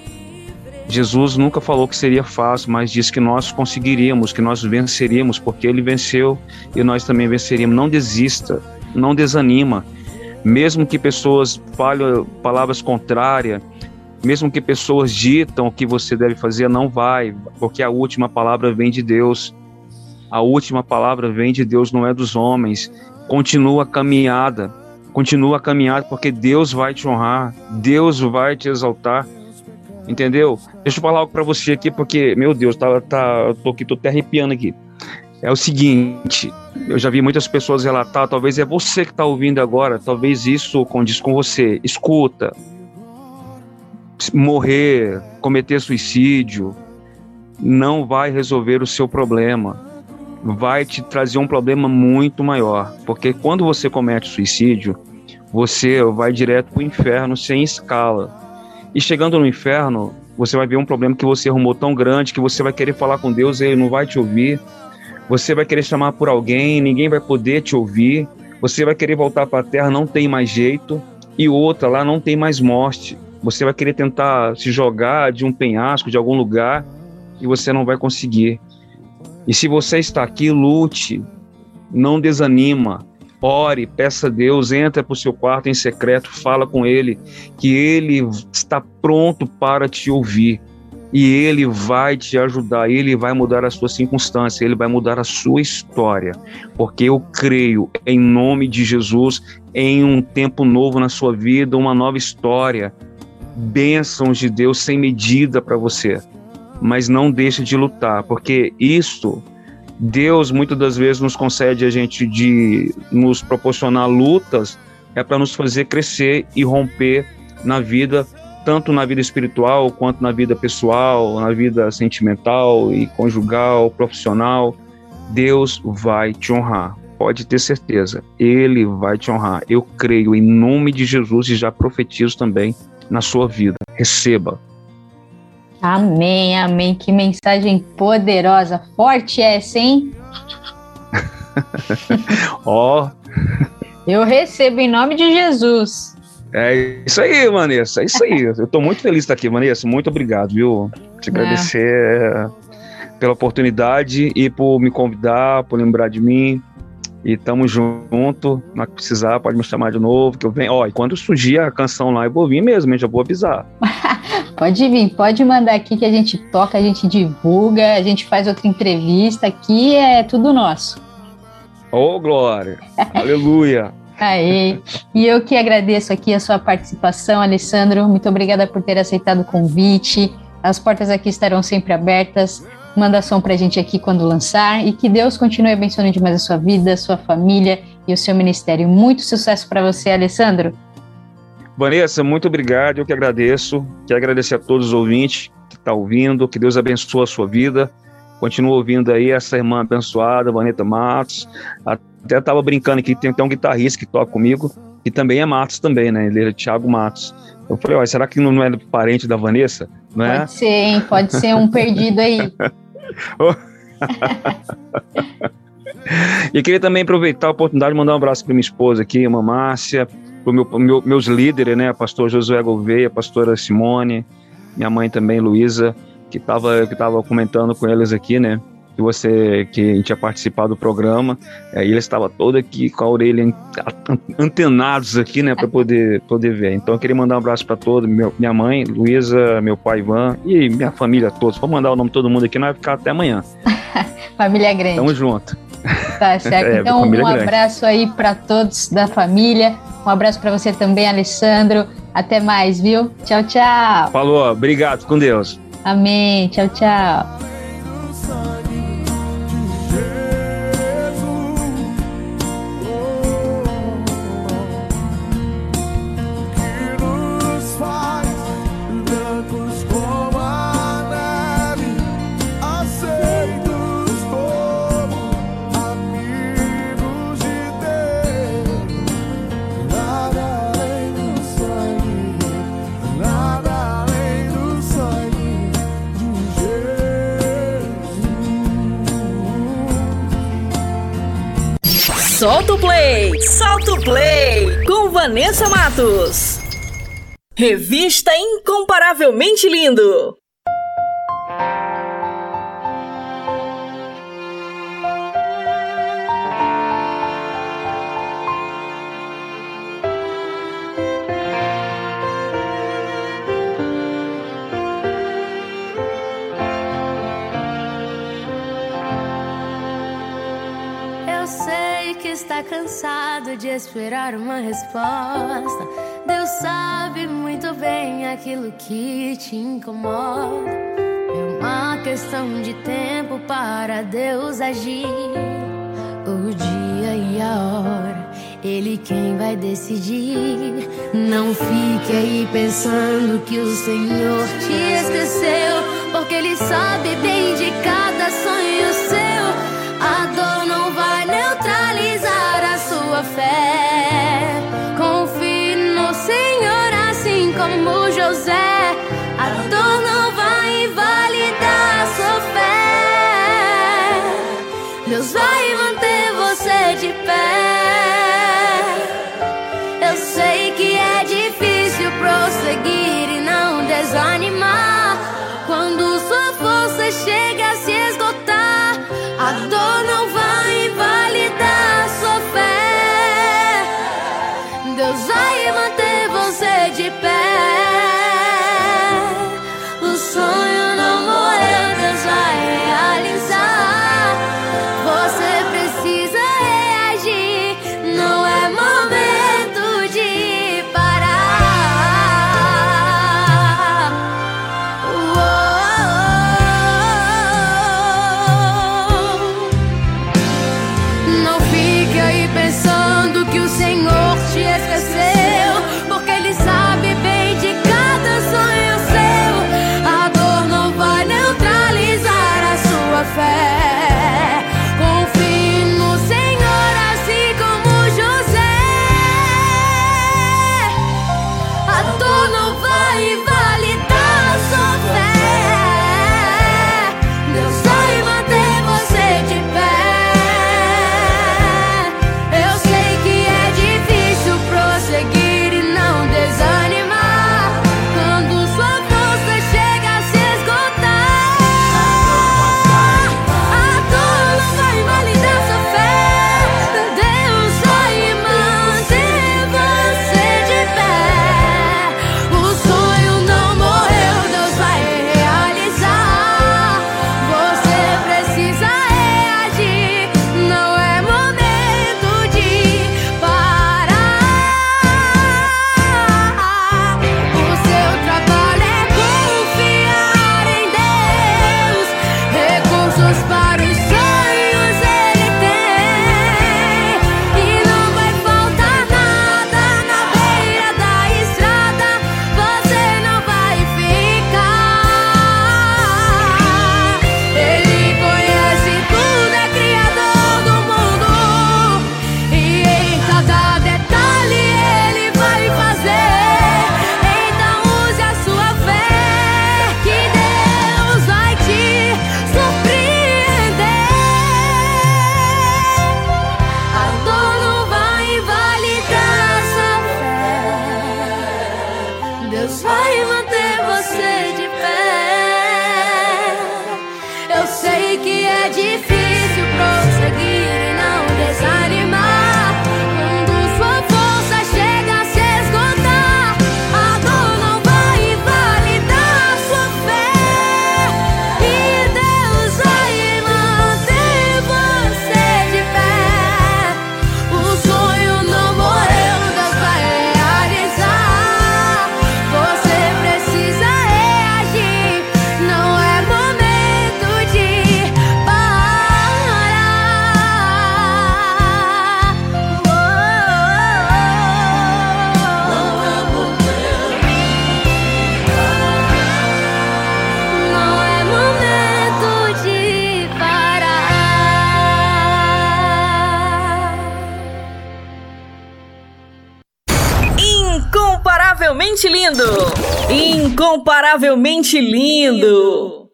Jesus nunca falou que seria fácil, mas disse que nós conseguiríamos, que nós venceríamos, porque ele venceu e nós também venceríamos. Não desista, não desanima. Mesmo que pessoas falem palavras contrárias, mesmo que pessoas ditam o que você deve fazer, não vai, porque a última palavra vem de Deus. A última palavra vem de Deus, não é dos homens. Continua a caminhada Continua a caminhar porque Deus vai te honrar, Deus vai te exaltar. Entendeu? Deixa eu falar algo para você aqui porque, meu Deus, tá, tá, eu tô aqui, tô até arrepiando aqui. É o seguinte, eu já vi muitas pessoas relatar, talvez é você que está ouvindo agora, talvez isso condiz com você. Escuta, morrer, cometer suicídio, não vai resolver o seu problema. Vai te trazer um problema muito maior. Porque quando você comete suicídio, você vai direto para o inferno sem escala. E chegando no inferno, você vai ver um problema que você arrumou tão grande que você vai querer falar com Deus, ele não vai te ouvir. Você vai querer chamar por alguém, ninguém vai poder te ouvir. Você vai querer voltar para a terra, não tem mais jeito. E outra, lá não tem mais morte. Você vai querer tentar se jogar de um penhasco, de algum lugar, e você não vai conseguir. E se você está aqui, lute, não desanima, Ore, peça a Deus, entra para o seu quarto em secreto, fala com Ele, que Ele está pronto para te ouvir. E Ele vai te ajudar, Ele vai mudar a sua circunstância, Ele vai mudar a sua história. Porque eu creio, em nome de Jesus, em um tempo novo na sua vida, uma nova história. Bênçãos de Deus sem medida para você. Mas não deixe de lutar, porque isto Deus muitas das vezes nos concede a gente de nos proporcionar lutas é para nos fazer crescer e romper na vida, tanto na vida espiritual quanto na vida pessoal, na vida sentimental e conjugal, profissional. Deus vai te honrar. Pode ter certeza, Ele vai te honrar. Eu creio em nome de Jesus e já profetizo também na sua vida. Receba. Amém, amém. Que mensagem poderosa. Forte essa, hein? [laughs] Ó. oh. Eu recebo em nome de Jesus. É isso aí, Vanessa. É isso aí. Eu tô muito feliz de estar aqui, Vanessa. Muito obrigado, viu? Te agradecer é. pela oportunidade e por me convidar, por lembrar de mim. E tamo junto. Na que precisar, pode me chamar de novo, que eu venho. Ó, e quando surgir a canção lá, eu vou vir mesmo, hein? Já vou avisar. [laughs] pode vir, pode mandar aqui que a gente toca, a gente divulga, a gente faz outra entrevista. Aqui é tudo nosso. Ô, oh, Glória! Aleluia! [laughs] Aí. E eu que agradeço aqui a sua participação, Alessandro. Muito obrigada por ter aceitado o convite. As portas aqui estarão sempre abertas. Manda som pra gente aqui quando lançar e que Deus continue abençoando demais a sua vida, a sua família e o seu ministério. Muito sucesso para você, Alessandro. Vanessa, muito obrigado. Eu que agradeço. Quero agradecer a todos os ouvintes que estão tá ouvindo. Que Deus abençoe a sua vida. Continua ouvindo aí essa irmã abençoada, Vaneta Matos. Até estava brincando aqui, tem, tem um guitarrista que toca comigo, e também é Matos também, né? Ele é Thiago Matos. Eu falei, olha, será que não é parente da Vanessa? Não é? Pode ser, hein? Pode ser um perdido aí. [laughs] e queria também aproveitar a oportunidade de mandar um abraço para minha esposa aqui, a Márcia, meu, meu, meus líderes, né? Pastor Josué Gouveia, pastora Simone, minha mãe também, Luísa, que estava que tava comentando com eles aqui, né? Que você que tinha participado do programa, aí eles estavam todos aqui com a orelha antenados aqui, né, para poder poder ver. Então eu queria mandar um abraço para todos, minha mãe, Luísa, meu pai Ivan e minha família todos. Vou mandar o nome de todo mundo aqui, não vai ficar até amanhã. [laughs] família grande. Tamo junto. Tá certo. [laughs] É, então um grande. abraço aí para todos da família. Um abraço para você também, Alessandro. Até mais, viu? Tchau, tchau. Falou, obrigado, com Deus. Amém. Tchau, tchau. Play! Solta o play! Com Vanessa Matos. Revista Incomparavelmente Lindo. Cansado de esperar uma resposta. Deus sabe muito bem aquilo que te incomoda. É uma questão de tempo para Deus agir. O dia e a hora, Ele quem vai decidir. Não fique aí pensando que o Senhor te esqueceu, porque Ele sabe bem de cada como José. A dor não vai invalidar a sua fé. Deus vai manter você de pé. Eu sei que é difícil prosseguir e não desanimar. Quando sua força chega a se esgotar, a dor não vai invalidar a sua fé. Deus vai manter você de pé. Incomparavelmente lindo!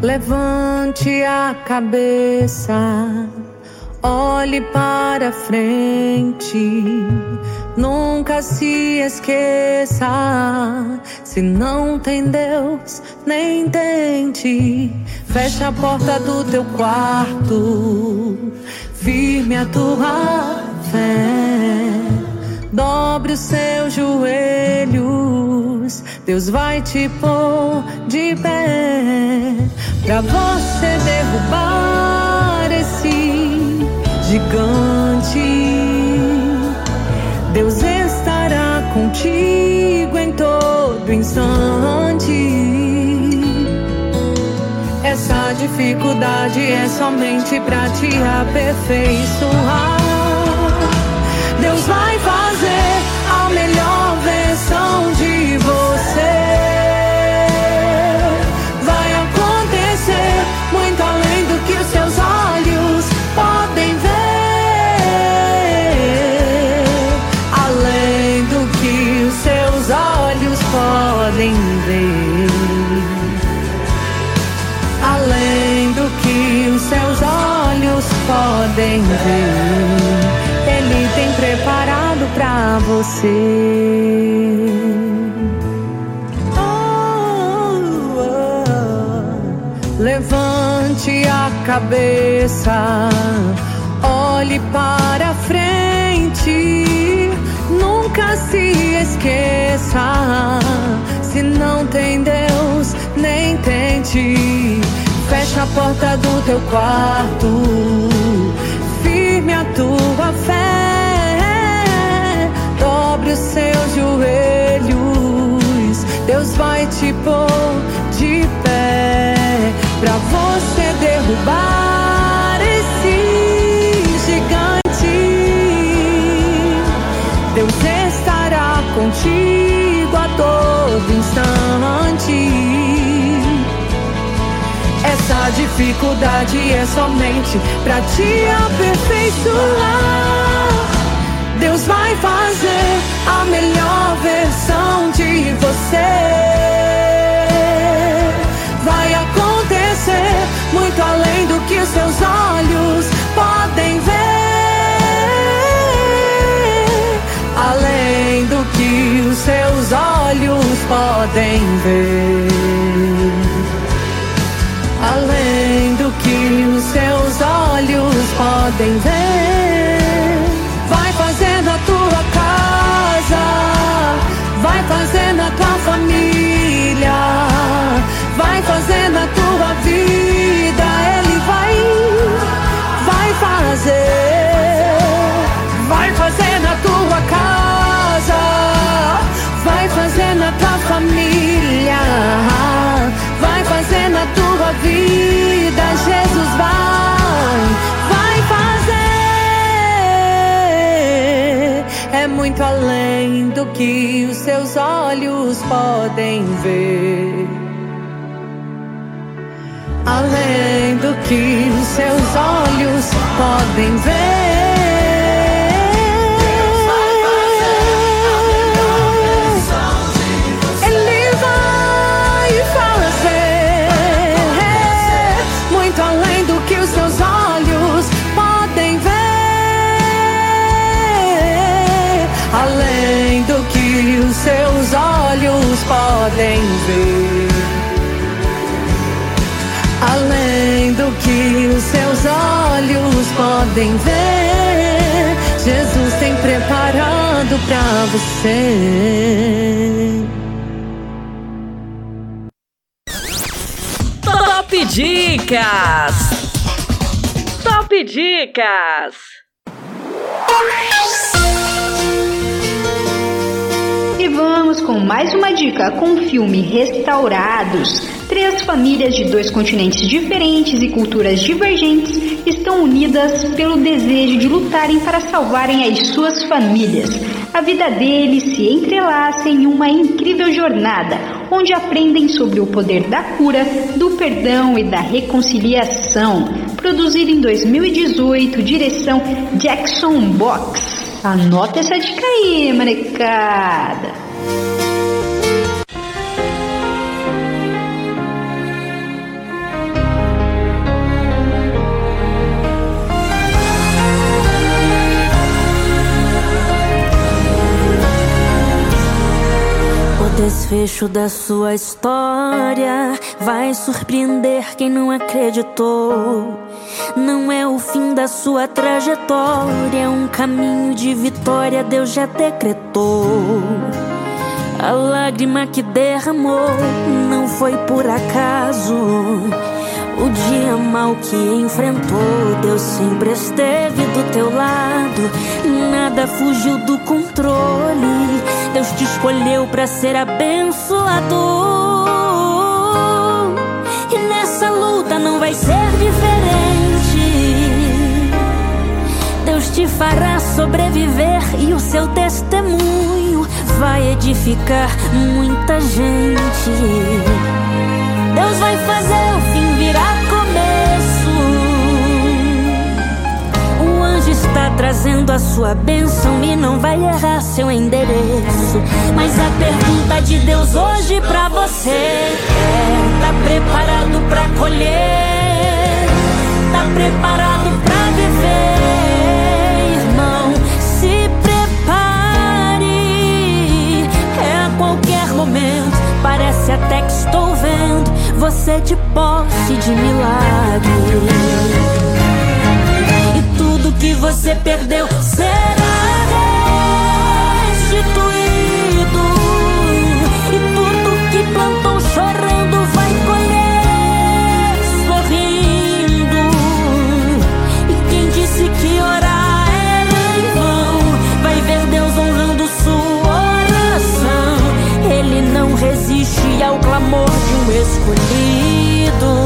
Levante a cabeça, olhe para frente. Nunca se esqueça, se não tem Deus, nem tente. Fecha a porta do teu quarto, firme a tua fé. Dobre os seus joelhos, Deus vai te pôr de pé. Pra você derrubar esse gigante. Deus estará contigo em todo instante. Dificuldade é somente pra te aperfeiçoar. Ele tem preparado pra você. Oh, oh. Levante a cabeça, olhe para frente. Nunca se esqueça. Se não tem Deus, nem tente. Fecha a porta do teu quarto firme a tua fé, dobre os seus joelhos, Deus vai te pôr de pé, pra você derrubar dificuldade é somente pra te aperfeiçoar. Deus vai fazer a melhor versão de você. Vai acontecer muito além do que os seus olhos podem ver. Além do que os seus olhos podem ver olhos podem podem ver. Além do que seus olhos podem ver. Podem ver, Jesus tem preparado para você. Top Dicas! Top Dicas! E vamos com mais uma dica com o filme Restaurados. Três famílias de dois continentes diferentes e culturas divergentes unidas pelo desejo de lutarem para salvarem as suas famílias. A vida deles se entrelaça em uma incrível jornada, onde aprendem sobre o poder da cura, do perdão e da reconciliação. Produzido em 2018, direção Jackson Box. Anota essa dica aí, molecada. Desfecho da sua história vai surpreender quem não acreditou. Não é o fim da sua trajetória, é um caminho de vitória, Deus já decretou. A lágrima que derramou não foi por acaso. O dia mal que enfrentou, Deus sempre esteve do teu lado. Nada fugiu do controle. Deus te escolheu para ser abençoador. E nessa luta não vai ser diferente. Deus te fará sobreviver e o seu testemunho vai edificar muita gente. Deus vai fazer o está trazendo a sua bênção e não vai errar seu endereço. Mas a pergunta de Deus hoje pra você é: tá preparado pra colher? Tá preparado pra viver, irmão? Se prepare. É a qualquer momento. Parece até que estou vendo você de posse de milagre. Que você perdeu será restituído. E tudo que plantou chorando vai colher sorrindo. E quem disse que orar era em vão, vai ver Deus honrando sua oração. Ele não resiste ao clamor de um escolhido.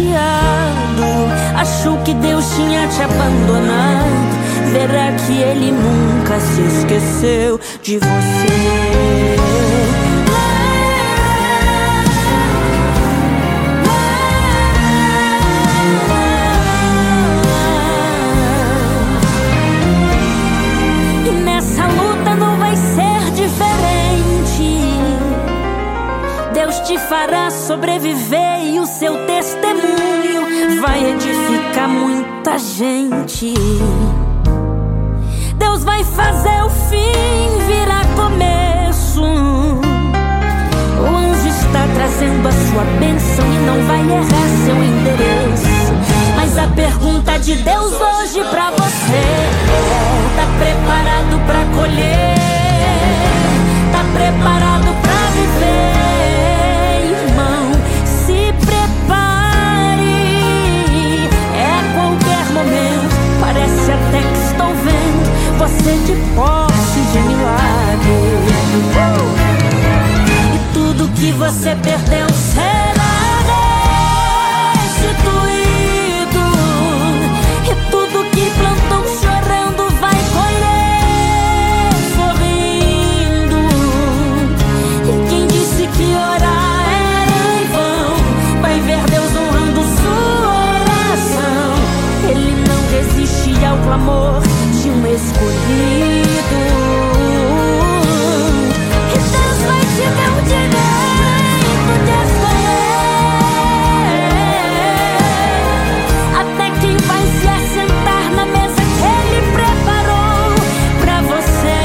Angustiado, achou que Deus tinha te abandonado. Verá que Ele nunca se esqueceu de você. Te fará sobreviver e o seu testemunho vai edificar muita gente. Deus vai fazer o fim virar começo. O anjo está trazendo a sua bênção e não vai errar seu endereço. Mas a pergunta de Deus hoje pra você é: tá preparado pra colher? Tá preparado pra viver, momento. Parece até que estou vendo você de posse de milagre. E tudo que você perdeu será amor de um escolhido. Que Deus vai te dar um direito de escolher. Até quem vai se assentar na mesa que Ele preparou pra você.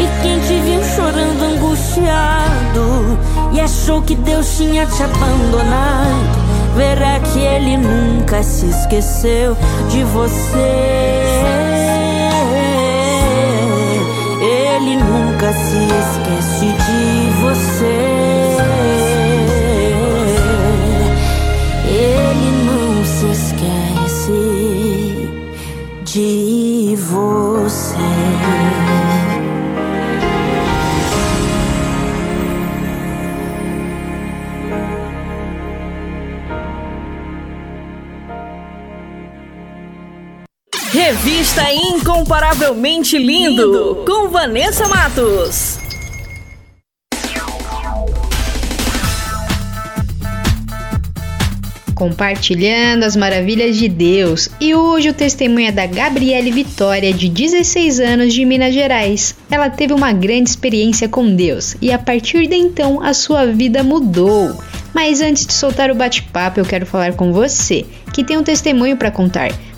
E quem te viu chorando, angustiado, e achou que Deus tinha te abandonado verá que Ele nunca se esqueceu de você. Ele nunca se esquece de você. Incomparavelmente Lindo, Lindo, com Vanessa Matos. Compartilhando as maravilhas de Deus. E hoje o testemunho é da Gabriele Vitória, de 16 anos, de Minas Gerais. Ela teve uma grande experiência com Deus e a partir de então a sua vida mudou. Mas antes de soltar o bate-papo, eu quero falar com você, que tem um testemunho para contar.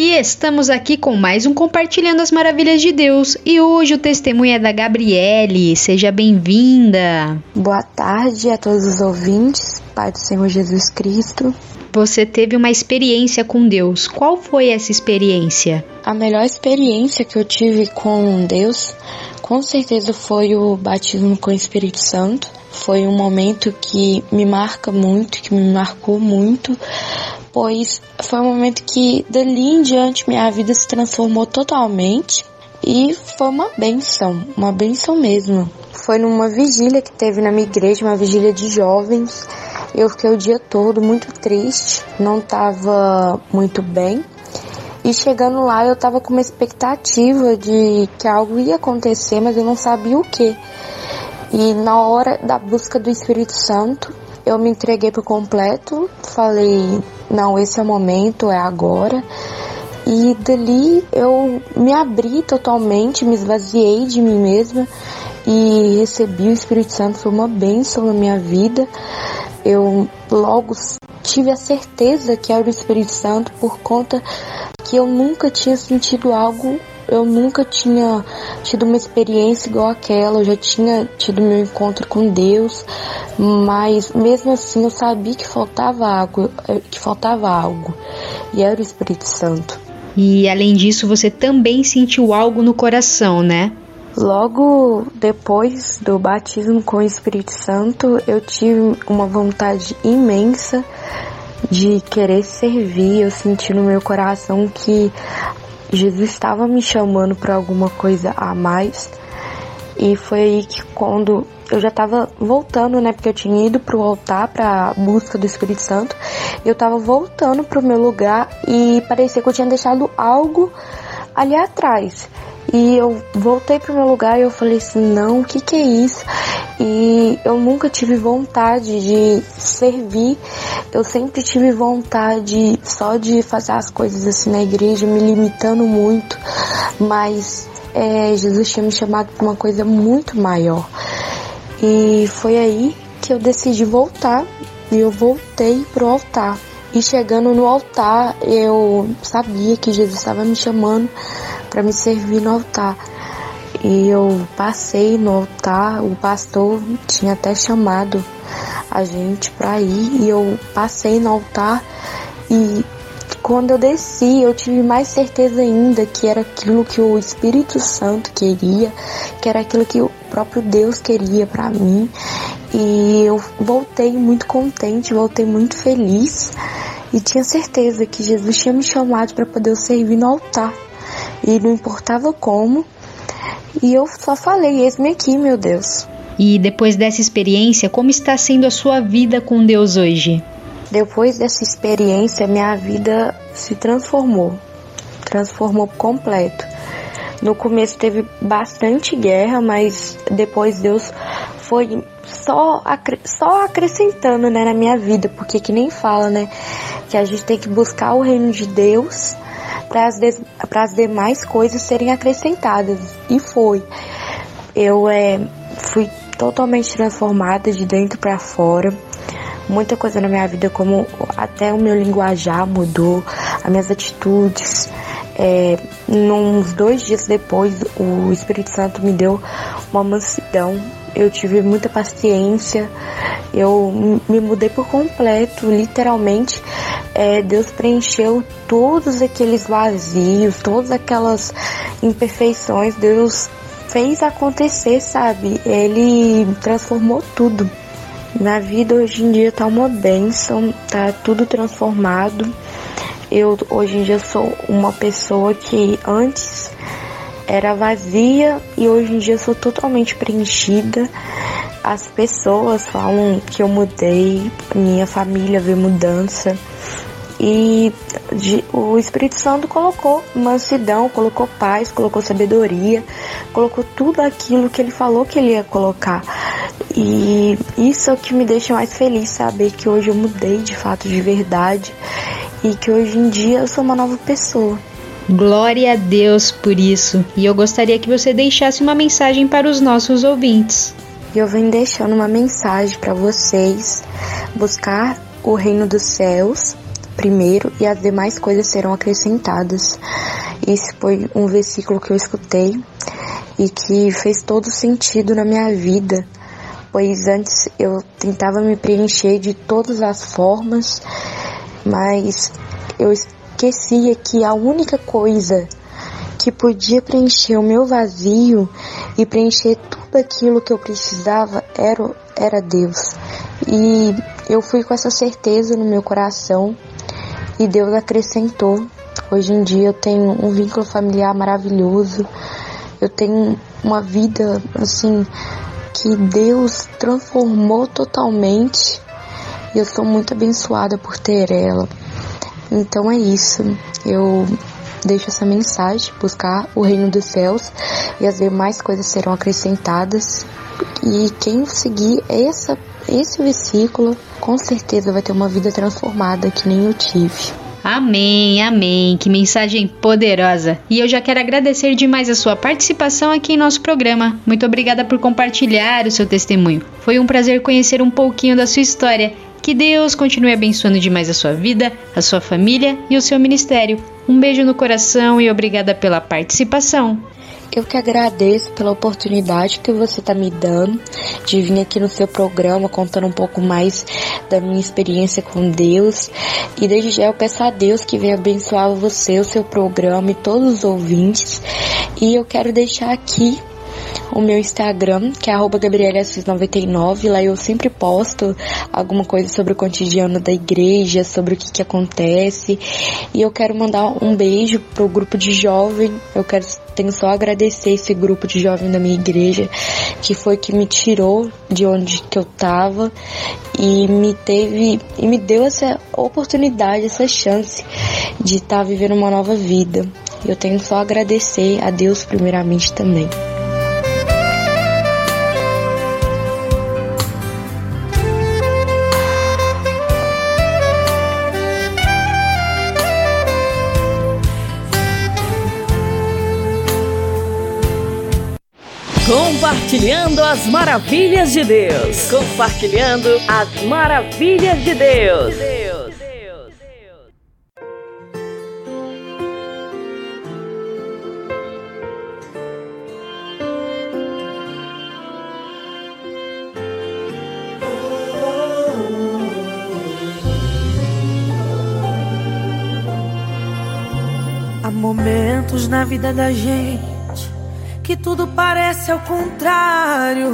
E estamos aqui com mais um Compartilhando as Maravilhas de Deus. E hoje o testemunho é da Gabriele. Seja bem-vinda. Boa tarde a todos os ouvintes. Pai do Senhor Jesus Cristo. Você teve uma experiência com Deus. Qual foi essa experiência? A melhor experiência que eu tive com Deus, com certeza, foi o batismo com o Espírito Santo. Foi um momento que me marca muito, que me marcou muito, pois foi um momento que dali em diante minha vida se transformou totalmente e foi uma benção, uma benção mesmo. Foi numa vigília que teve na minha igreja, uma vigília de jovens. Eu fiquei o dia todo muito triste, não estava muito bem. E chegando lá eu estava com uma expectativa de que algo ia acontecer, mas eu não sabia o que. E na hora da busca do Espírito Santo, eu me entreguei por completo, falei, não, esse é o momento, é agora. E dali eu me abri totalmente, me esvaziei de mim mesma e recebi o Espírito Santo, foi uma bênção na minha vida. Eu logo tive a certeza que era o Espírito Santo por conta que eu nunca tinha sentido algo eu nunca tinha tido uma experiência igual aquela, eu já tinha tido meu encontro com Deus, mas mesmo assim eu sabia que faltava algo, que faltava algo, e era o Espírito Santo. E além disso, você também sentiu algo no coração, né? Logo depois do batismo com o Espírito Santo, eu tive uma vontade imensa de querer servir. Eu senti no meu coração que Jesus estava me chamando para alguma coisa a mais. E foi aí que quando eu já estava voltando, né, porque eu tinha ido pro altar para busca do Espírito Santo, eu estava voltando pro meu lugar e parecia que eu tinha deixado algo ali atrás. E eu voltei pro meu lugar e eu falei assim, não, o que que é isso? E eu nunca tive vontade de servir, eu sempre tive vontade só de fazer as coisas assim na igreja, me limitando muito, mas é, Jesus tinha me chamado para uma coisa muito maior. E foi aí que eu decidi voltar e eu voltei pro altar. E chegando no altar, eu sabia que Jesus estava me chamando para me servir no altar. E eu passei no altar, o pastor tinha até chamado a gente para ir e eu passei no altar e quando eu desci, eu tive mais certeza ainda que era aquilo que o Espírito Santo queria, que era aquilo que o próprio Deus queria para mim. E eu voltei muito contente, voltei muito feliz e tinha certeza que Jesus tinha me chamado para poder servir no altar e não importava como. E eu só falei: Eis-me aqui, meu Deus. E depois dessa experiência, como está sendo a sua vida com Deus hoje? Depois dessa experiência, minha vida se transformou transformou completo. No começo teve bastante guerra, mas depois Deus foi só, só acrescentando né, na minha vida, porque que nem fala, né? Que a gente tem que buscar o reino de Deus para as, as demais coisas serem acrescentadas. E foi. Eu é, fui totalmente transformada de dentro para fora. Muita coisa na minha vida, como até o meu linguajar mudou, as minhas atitudes. É, uns dois dias depois, o Espírito Santo me deu uma mansidão. Eu tive muita paciência. Eu me mudei por completo, literalmente. É, Deus preencheu todos aqueles vazios, todas aquelas imperfeições. Deus fez acontecer, sabe? Ele transformou tudo. Na vida hoje em dia tá uma benção, tá tudo transformado. Eu hoje em dia sou uma pessoa que antes era vazia e hoje em dia sou totalmente preenchida. As pessoas falam que eu mudei, minha família vê mudança. E de, o Espírito Santo colocou mansidão, colocou paz, colocou sabedoria, colocou tudo aquilo que ele falou que ele ia colocar. E isso é o que me deixa mais feliz, saber que hoje eu mudei de fato de verdade e que hoje em dia eu sou uma nova pessoa. Glória a Deus por isso. E eu gostaria que você deixasse uma mensagem para os nossos ouvintes. Eu venho deixando uma mensagem para vocês buscar o reino dos céus primeiro e as demais coisas serão acrescentadas. Esse foi um versículo que eu escutei e que fez todo sentido na minha vida, pois antes eu tentava me preencher de todas as formas, mas eu esquecia que a única coisa que podia preencher o meu vazio e preencher tudo aquilo que eu precisava era, era Deus. E eu fui com essa certeza no meu coração e Deus acrescentou. Hoje em dia eu tenho um vínculo familiar maravilhoso. Eu tenho uma vida assim que Deus transformou totalmente. E eu sou muito abençoada por ter ela. Então é isso. Eu deixo essa mensagem, buscar o reino dos céus e as demais coisas serão acrescentadas. E quem seguir essa esse versículo, com certeza vai ter uma vida transformada que nem eu tive. Amém, amém. Que mensagem poderosa. E eu já quero agradecer demais a sua participação aqui em nosso programa. Muito obrigada por compartilhar o seu testemunho. Foi um prazer conhecer um pouquinho da sua história. Que Deus continue abençoando demais a sua vida, a sua família e o seu ministério. Um beijo no coração e obrigada pela participação. Eu que agradeço pela oportunidade que você está me dando de vir aqui no seu programa contando um pouco mais da minha experiência com Deus. E desde já eu peço a Deus que venha abençoar você, o seu programa e todos os ouvintes. E eu quero deixar aqui o meu Instagram, que é gabriela99. Lá eu sempre posto alguma coisa sobre o cotidiano da igreja, sobre o que, que acontece. E eu quero mandar um beijo pro grupo de jovem. Eu quero tenho só agradecer esse grupo de jovem da minha igreja, que foi que me tirou de onde que eu tava e me teve e me deu essa oportunidade, essa chance de estar tá vivendo uma nova vida. Eu tenho só agradecer a Deus primeiramente também. Compartilhando as maravilhas de Deus. Compartilhando as maravilhas de Deus. Há momentos na vida da gente que tudo parece ao contrário.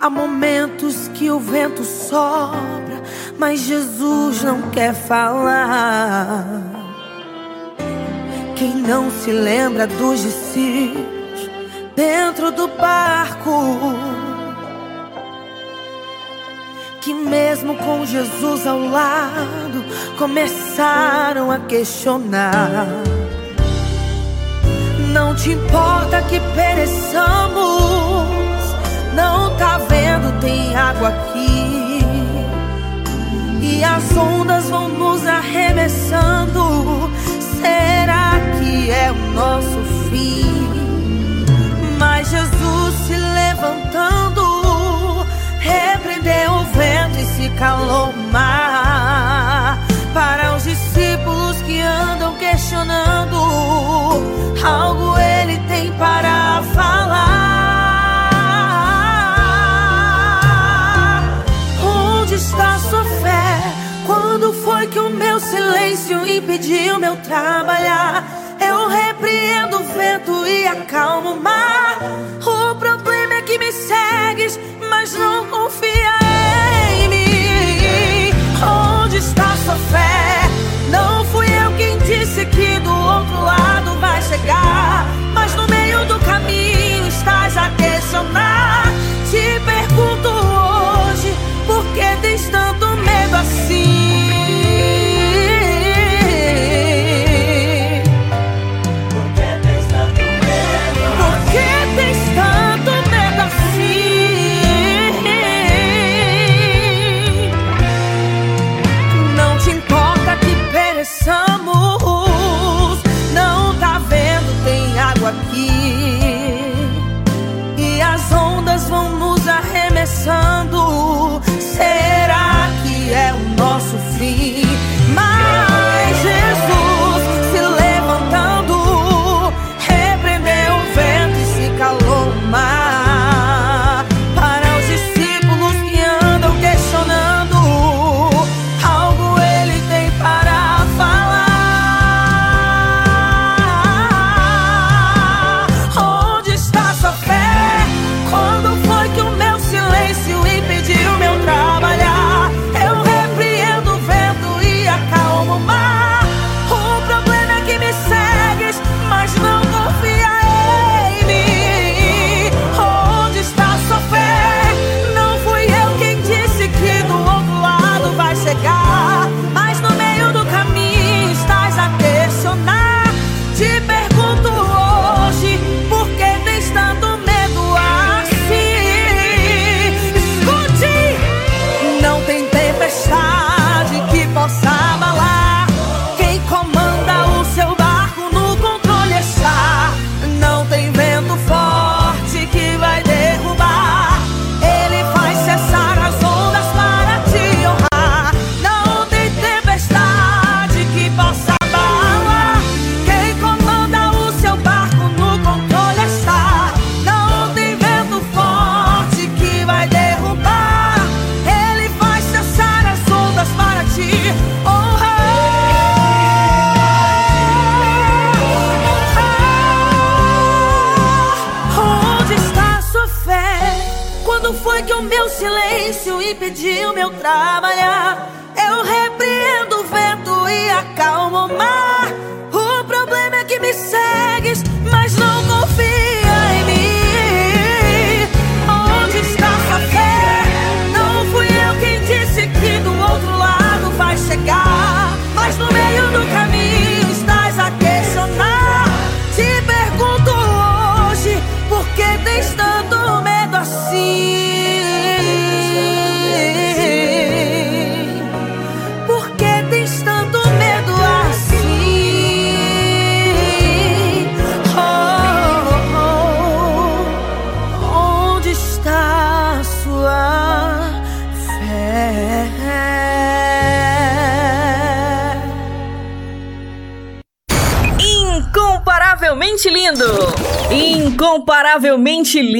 Há momentos que o vento sopra, mas Jesus não quer falar. Quem não se lembra dos discípulos dentro do barco? Que mesmo com Jesus ao lado, começaram a questionar. Não te importa que pereçamos tem água aqui e as ondas vão nos arremessando. Será que é o nosso fim? Mas Jesus se levantando, repreendeu o vento e se calou mar. Que andam questionando, algo ele tem para falar. Onde está sua fé? Quando foi que o meu silêncio impediu meu trabalhar? Eu repreendo o vento e acalmo o mar. O problema é que me segues, mas não confia em mim. Onde está sua fé? Que do outro lado vai chegar. Mas no meio do caminho estás a questionar. Te pergunto hoje, por que tens tanto medo assim? Arremessando. Será que é o nosso fim? Incomparavelmente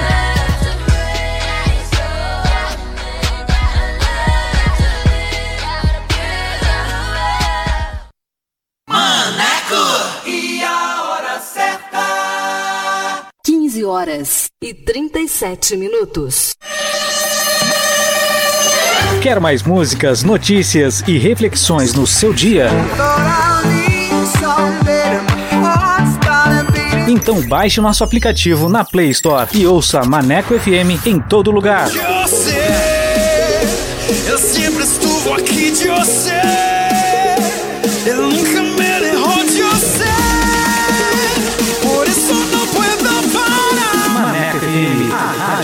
E 37 minutos. Quer mais músicas, notícias e reflexões no seu dia? Então baixe o nosso aplicativo na Play Store e ouça Maneco FM em todo lugar. Eu sempre estuvo aqui de você. Eu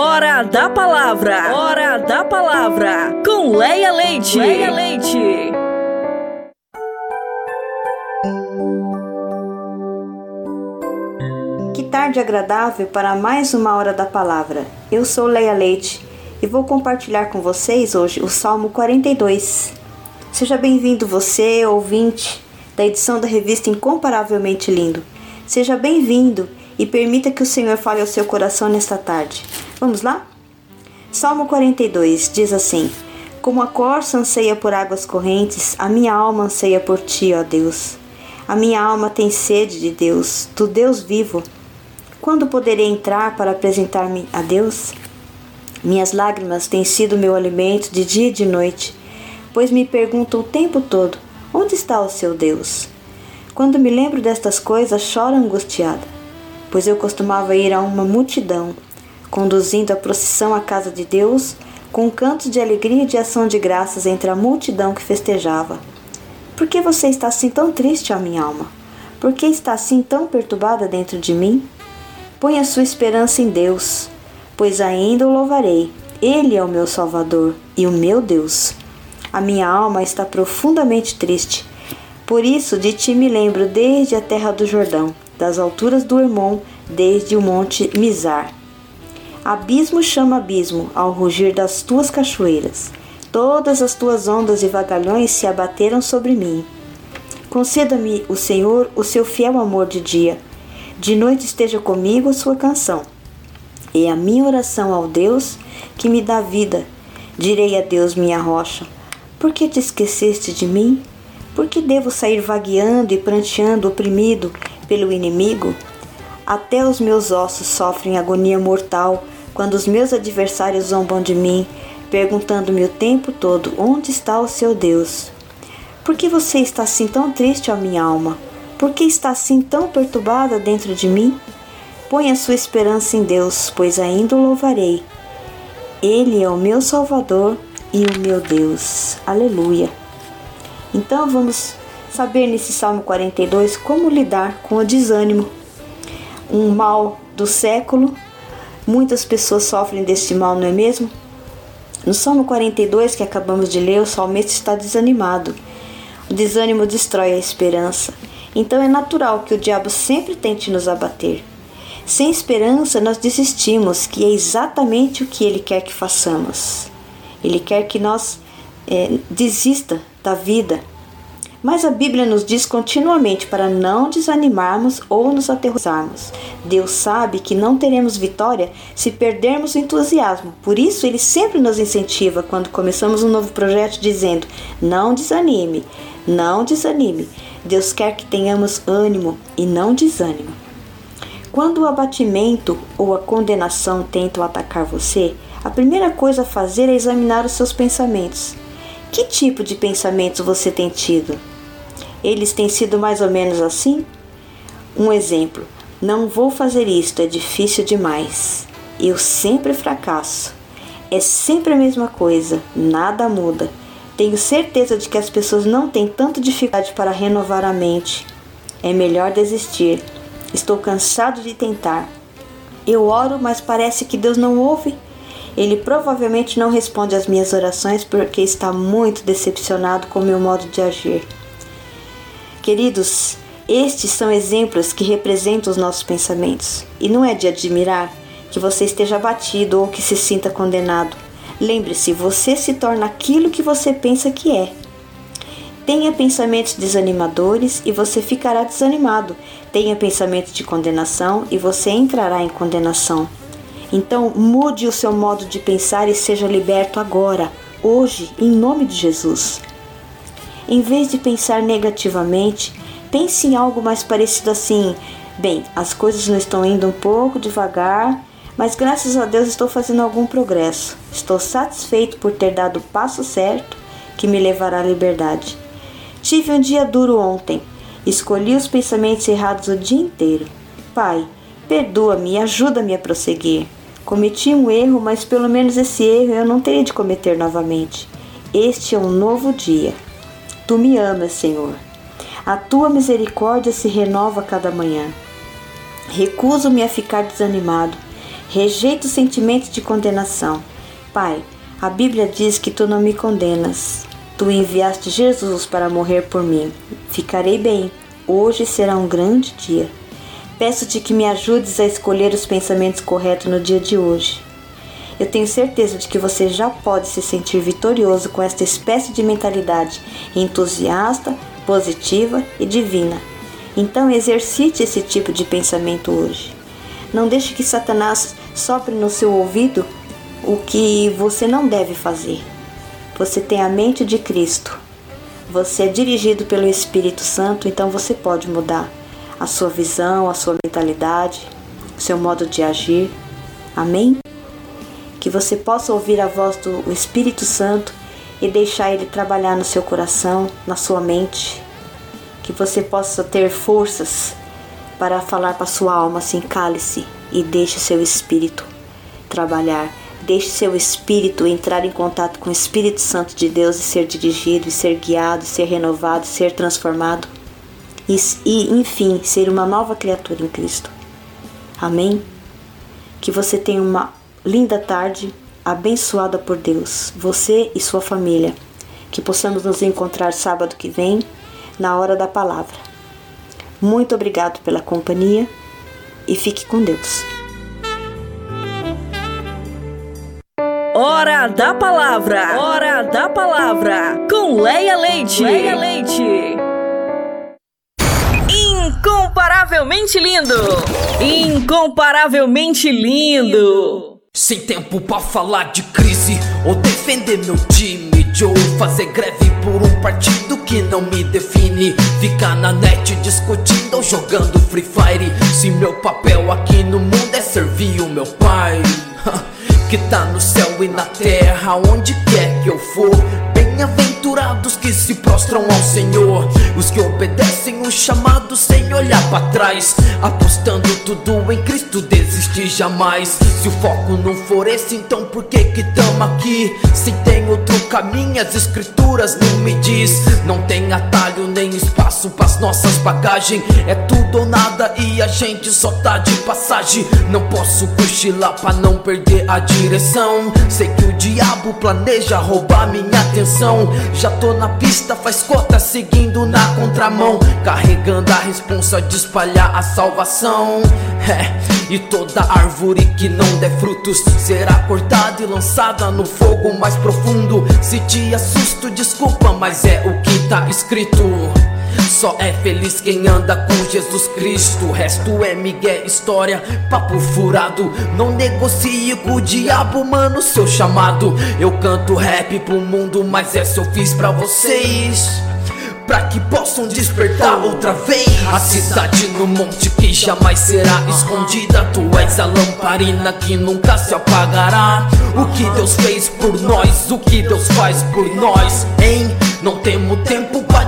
Hora da palavra. Hora da palavra. Com Leia Leite. Leia Leite. Que tarde agradável para mais uma hora da palavra. Eu sou Leia Leite e vou compartilhar com vocês hoje o Salmo 42. Seja bem-vindo você, ouvinte da edição da revista Incomparavelmente Lindo. Seja bem-vindo e permita que o Senhor fale ao seu coração nesta tarde. Vamos lá? Salmo 42 diz assim: Como a corça anseia por águas correntes, a minha alma anseia por ti, ó Deus. A minha alma tem sede de Deus, do Deus vivo. Quando poderei entrar para apresentar-me a Deus? Minhas lágrimas têm sido meu alimento de dia e de noite, pois me pergunto o tempo todo: onde está o seu Deus? Quando me lembro destas coisas, choro angustiada, pois eu costumava ir a uma multidão, conduzindo a procissão à casa de Deus, com cantos de alegria e de ação de graças entre a multidão que festejava. Por que você está assim tão triste, ó minha alma? Por que está assim tão perturbada dentro de mim? Põe a sua esperança em Deus, pois ainda o louvarei. Ele é o meu Salvador e o meu Deus. A minha alma está profundamente triste. Por isso de ti me lembro desde a terra do Jordão, das alturas do Hermon, desde o monte Mizar. Abismo chama abismo ao rugir das tuas cachoeiras. Todas as tuas ondas e vagalhões se abateram sobre mim. Conceda-me, o Senhor, o seu fiel amor de dia. De noite esteja comigo a sua canção. E a minha oração ao Deus que me dá vida. Direi a Deus, minha rocha: Por que te esqueceste de mim? Por que devo sair vagueando e pranteando, oprimido pelo inimigo? Até os meus ossos sofrem agonia mortal quando os meus adversários zombam de mim, perguntando-me o tempo todo: onde está o seu Deus? Por que você está assim tão triste, ó minha alma? Por que está assim tão perturbada dentro de mim? Põe a sua esperança em Deus, pois ainda o louvarei. Ele é o meu Salvador e o meu Deus. Aleluia. Então vamos saber nesse Salmo 42 como lidar com o desânimo, um mal do século. Muitas pessoas sofrem deste mal, não é mesmo? No Salmo 42 que acabamos de ler, o salmista está desanimado. O desânimo destrói a esperança. Então é natural que o diabo sempre tente nos abater. Sem esperança, nós desistimos, que é exatamente o que Ele quer que façamos. Ele quer que nós é, desista da vida. Mas a Bíblia nos diz continuamente para não desanimarmos ou nos aterrorizarmos. Deus sabe que não teremos vitória se perdermos o entusiasmo. Por isso, Ele sempre nos incentiva quando começamos um novo projeto, dizendo: não desanime, não desanime. Deus quer que tenhamos ânimo e não desânimo. Quando o abatimento ou a condenação tentam atacar você, a primeira coisa a fazer é examinar os seus pensamentos. Que tipo de pensamentos você tem tido? Eles têm sido mais ou menos assim? Um exemplo: não vou fazer isto, é difícil demais. Eu sempre fracasso. É sempre a mesma coisa, nada muda. Tenho certeza de que as pessoas não têm tanta dificuldade para renovar a mente. É melhor desistir. Estou cansado de tentar. Eu oro, mas parece que Deus não ouve. Ele provavelmente não responde às minhas orações porque está muito decepcionado com meu modo de agir. Queridos, estes são exemplos que representam os nossos pensamentos. E não é de admirar que você esteja abatido ou que se sinta condenado. Lembre-se, você se torna aquilo que você pensa que é. Tenha pensamentos desanimadores e você ficará desanimado. Tenha pensamentos de condenação e você entrará em condenação. Então, mude o seu modo de pensar e seja liberto agora, hoje, em nome de Jesus. Em vez de pensar negativamente, pense em algo mais parecido assim: bem, as coisas não estão indo um pouco devagar, mas graças a Deus estou fazendo algum progresso. Estou satisfeito por ter dado o passo certo que me levará à liberdade. Tive um dia duro ontem. Escolhi os pensamentos errados o dia inteiro. Pai, perdoa-me e ajuda-me a prosseguir. Cometi um erro, mas pelo menos esse erro eu não terei de cometer novamente. Este é um novo dia. Tu me amas, Senhor. A tua misericórdia se renova a cada manhã. Recuso-me a ficar desanimado. Rejeito o sentimento de condenação. Pai, a Bíblia diz que tu não me condenas. Tu enviaste Jesus para morrer por mim. Ficarei bem. Hoje será um grande dia. Peço-te que me ajudes a escolher os pensamentos corretos no dia de hoje. Eu tenho certeza de que você já pode se sentir vitorioso com esta espécie de mentalidade entusiasta, positiva e divina. Então exercite esse tipo de pensamento hoje. Não deixe que Satanás sopre no seu ouvido o que você não deve fazer. Você tem a mente de Cristo. Você é dirigido pelo Espírito Santo, então você pode mudar a sua visão, a sua mentalidade, o seu modo de agir. Amém? Que você possa ouvir a voz do Espírito Santo e deixar ele trabalhar no seu coração, na sua mente. Que você possa ter forças para falar para sua alma assim: cale-se e deixe seu espírito trabalhar Deixe seu espírito entrar em contato com o Espírito Santo de Deus e ser dirigido, e ser guiado, ser renovado, ser transformado. E, e, enfim, ser uma nova criatura em Cristo. Amém? Que você tenha uma linda tarde, abençoada por Deus, você e sua família. Que possamos nos encontrar sábado que vem, na hora da palavra. Muito obrigado pela companhia e fique com Deus. Hora da Palavra. Hora da Palavra. Com Leia Leite. Leia Leite. Incomparavelmente lindo. Incomparavelmente lindo. Sem tempo pra falar de crise ou defender meu time. Joe fazer greve por um partido que não me define. Ficar na net discutindo ou jogando Free Fire. Se meu papel aqui no mundo é servir o meu pai [laughs] que tá no céu e na terra, onde quer que eu for. Bem-aventurados que se prostram ao Senhor, os que obedecem o chamado sem olhar para trás, apostando tudo em Cristo, desistir jamais. Se o foco não for esse, então por que que tamo aqui? Se tem outro caminho, as escrituras não me diz. Não tem atalho nem espaço pras nossas bagagens, é tudo ou nada e a gente só tá de passagem. Não posso cochilar pra não perder a direção. Sei que o diabo planeja roubar minha atenção. Já tô na pista, faz cota, seguindo na contramão. Carregando a responsa de espalhar a salvação. É, e toda árvore que não der frutos será cortada e lançada no fogo mais profundo. Se te assusto, desculpa, mas é o que tá escrito. Só é feliz quem anda com Jesus Cristo. O resto é migué, história, papo furado. Não negocie com o diabo, mano, seu chamado. Eu canto rap pro mundo, mas essa eu fiz pra vocês pra que possam despertar outra vez. A cidade no monte que jamais será escondida. Tu és a lamparina que nunca se apagará. O que Deus fez por nós, o que Deus faz por nós, hein? Não temos tempo pra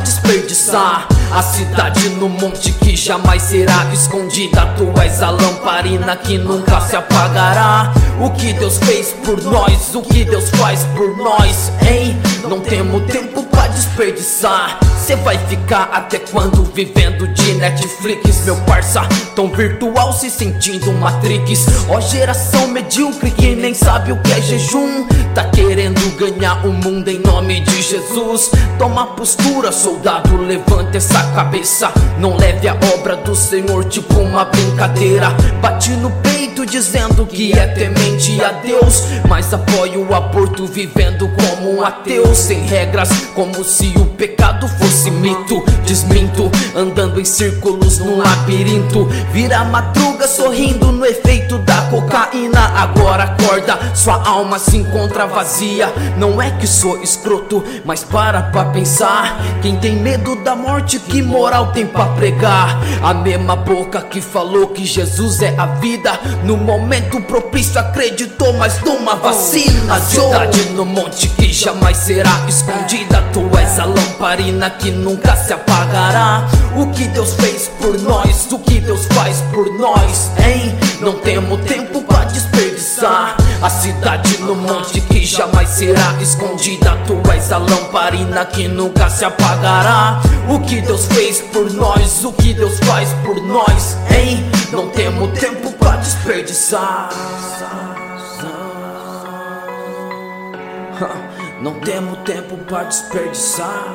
desperdiçar. A cidade no monte que jamais será escondida. Tu és a lamparina que nunca se apagará. O que Deus fez por nós, o que Deus faz por nós, hein? Não temos tempo pra desperdiçar. Cê vai ficar até quando vivendo de Netflix, meu parça? Tão virtual se sentindo Matrix. Ó, geração medíocre que nem sabe o que é jejum. Tá querendo ganhar o mundo em nome de Jesus. Toma postura, soldado, levanta essa cabeça. Não leve a obra do Senhor tipo uma brincadeira. Bate no peito dizendo que é temente a Deus. Mas apoia o aborto vivendo como um ateu. Sem regras, como se o pecado fosse mito. Desminto, andando em círculos no labirinto. Vira madruga sorrindo no efeito da cocaína. Agora acorda, sua alma se encontra vazia. Não é que sou escroto, mas para pra pensar. Quem tem medo da morte, que moral tem pra pregar? A mesma boca que falou que Jesus é a vida. No momento propício acreditou mais numa vacina. A cidade no monte que jamais será escondida. Tu és a lamparina que nunca se apagará. O que Deus fez por nós, o que Deus faz por nós, hein? Não temos tempo pra desperdiçar. A cidade no monte que jamais será escondida. Tu és a lamparina que nunca se apagará. O que Deus fez por nós, o que Deus faz por nós, hein? Não temos tempo pra desperdiçar. Não temos tempo pra desperdiçar.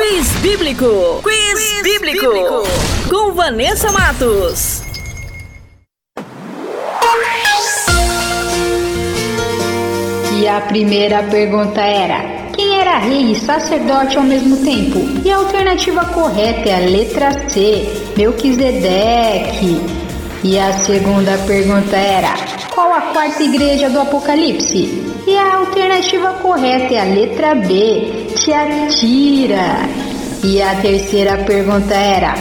Quiz Bíblico! Quiz, Quiz bíblico. bíblico! Com Vanessa Matos. E a primeira pergunta era: quem era rei e sacerdote ao mesmo tempo? E a alternativa correta é a letra C, Melquisedeque. E a segunda pergunta era: qual a quarta igreja do Apocalipse? E a alternativa correta é a letra B, Tiatira. E a terceira pergunta era: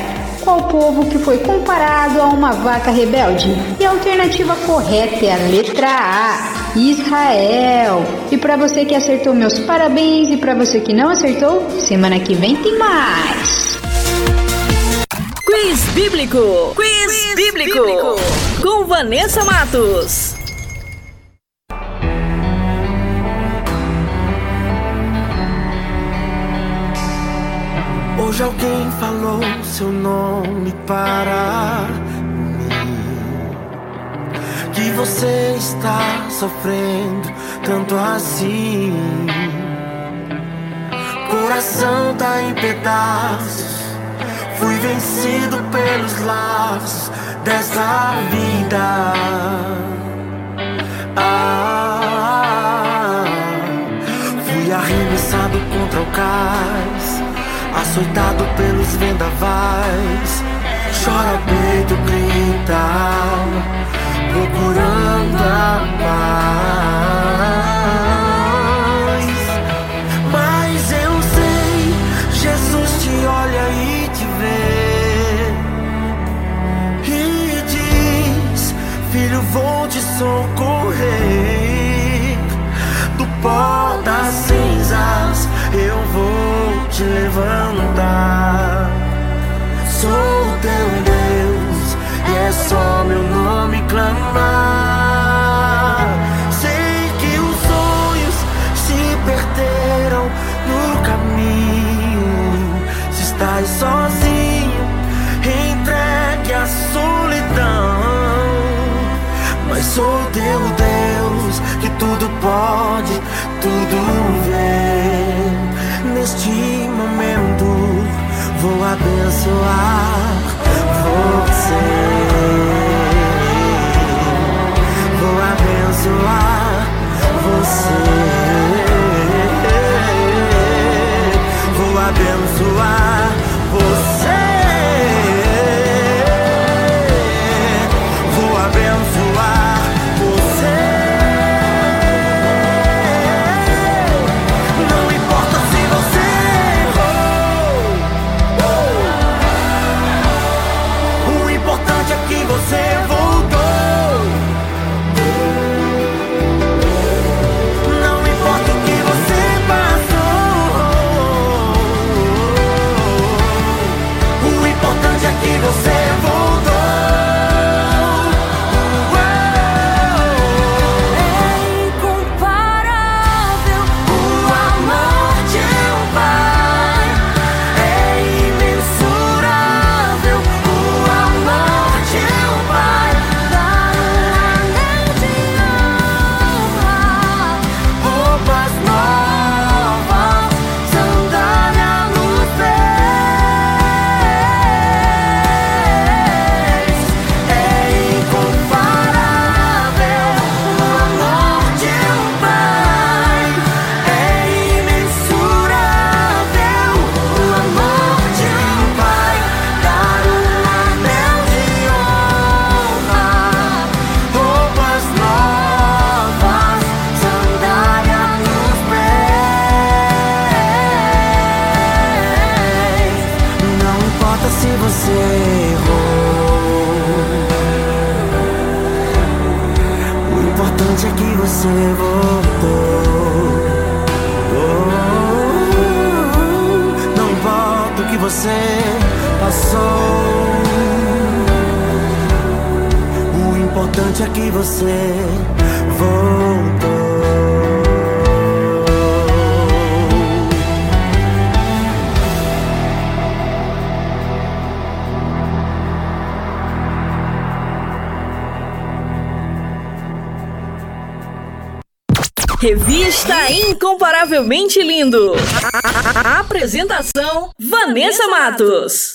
qual povo que foi comparado a uma vaca rebelde? E a alternativa correta é a letra A, Israel. E para você que acertou, meus parabéns. E para você que não acertou, semana que vem tem mais. Quiz Bíblico! Quiz, Quiz bíblico. bíblico! Com Vanessa Matos. Hoje alguém falou seu nome para mim. Que você está sofrendo tanto assim. Coração tá em pedaços. Fui vencido pelos laços dessa vida. Ah, fui arremessado contra o cais açoitado pelos vendavais. Chora peito, grita, procurando a paz. Vou te socorrer do pó das cinzas. Eu vou te levantar. Sou teu Deus e é só meu nome clamar. Sei que os sonhos se perderam no caminho. Se estás sozinho. sou teu Deus, que tudo pode, tudo vê. Neste momento vou abençoar você. Vou abençoar você. Vou abençoar. ouvindo a apresentação Vanessa Matos.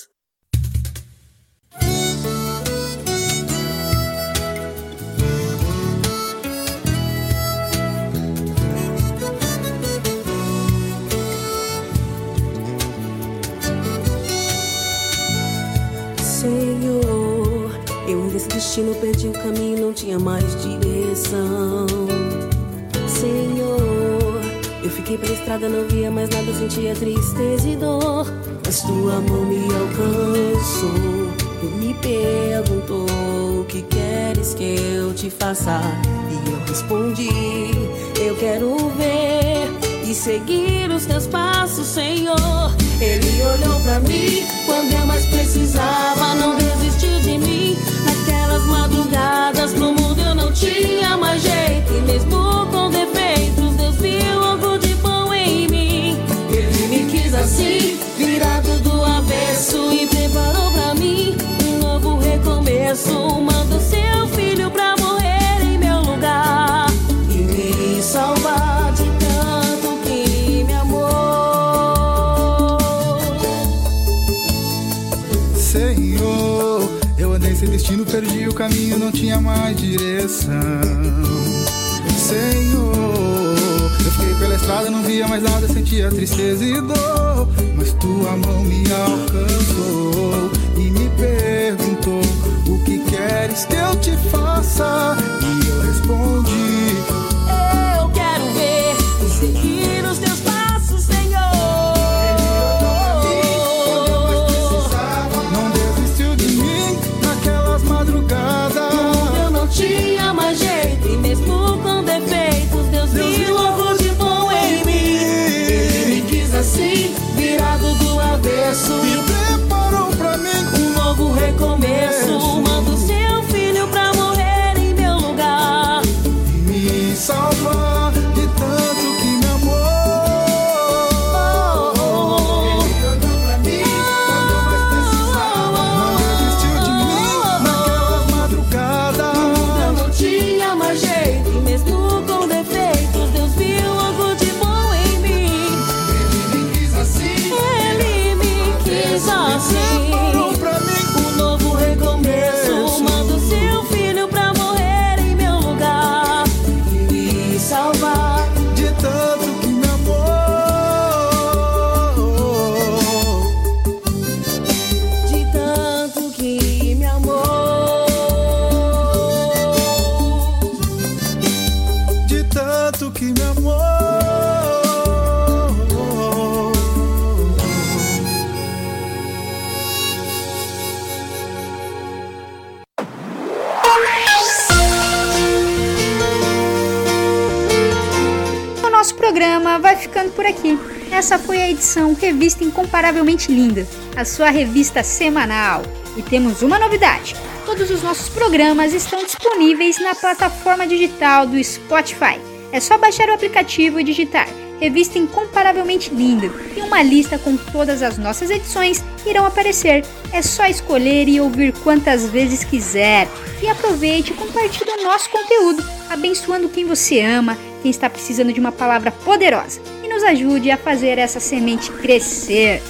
Edição Revista Incomparavelmente Linda, a sua revista semanal. E temos uma novidade: todos os nossos programas estão disponíveis na plataforma digital do Spotify. É só baixar o aplicativo e digitar Revista Incomparavelmente Linda e uma lista com todas as nossas edições irão aparecer. É só escolher e ouvir quantas vezes quiser. E aproveite e compartilhe o nosso conteúdo, abençoando quem você ama, quem está precisando de uma palavra poderosa nos ajude a fazer essa semente crescer.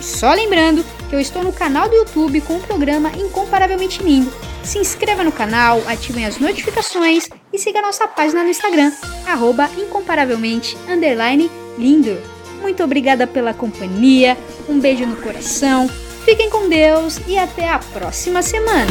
Só lembrando que eu estou no canal do YouTube com o programa Incomparavelmente Lindo. Se inscreva no canal, ativem as notificações e siga nossa página no Instagram, arroba incomparavelmente lindo. Muito obrigada pela companhia, um beijo no coração, fiquem com Deus e até a próxima semana.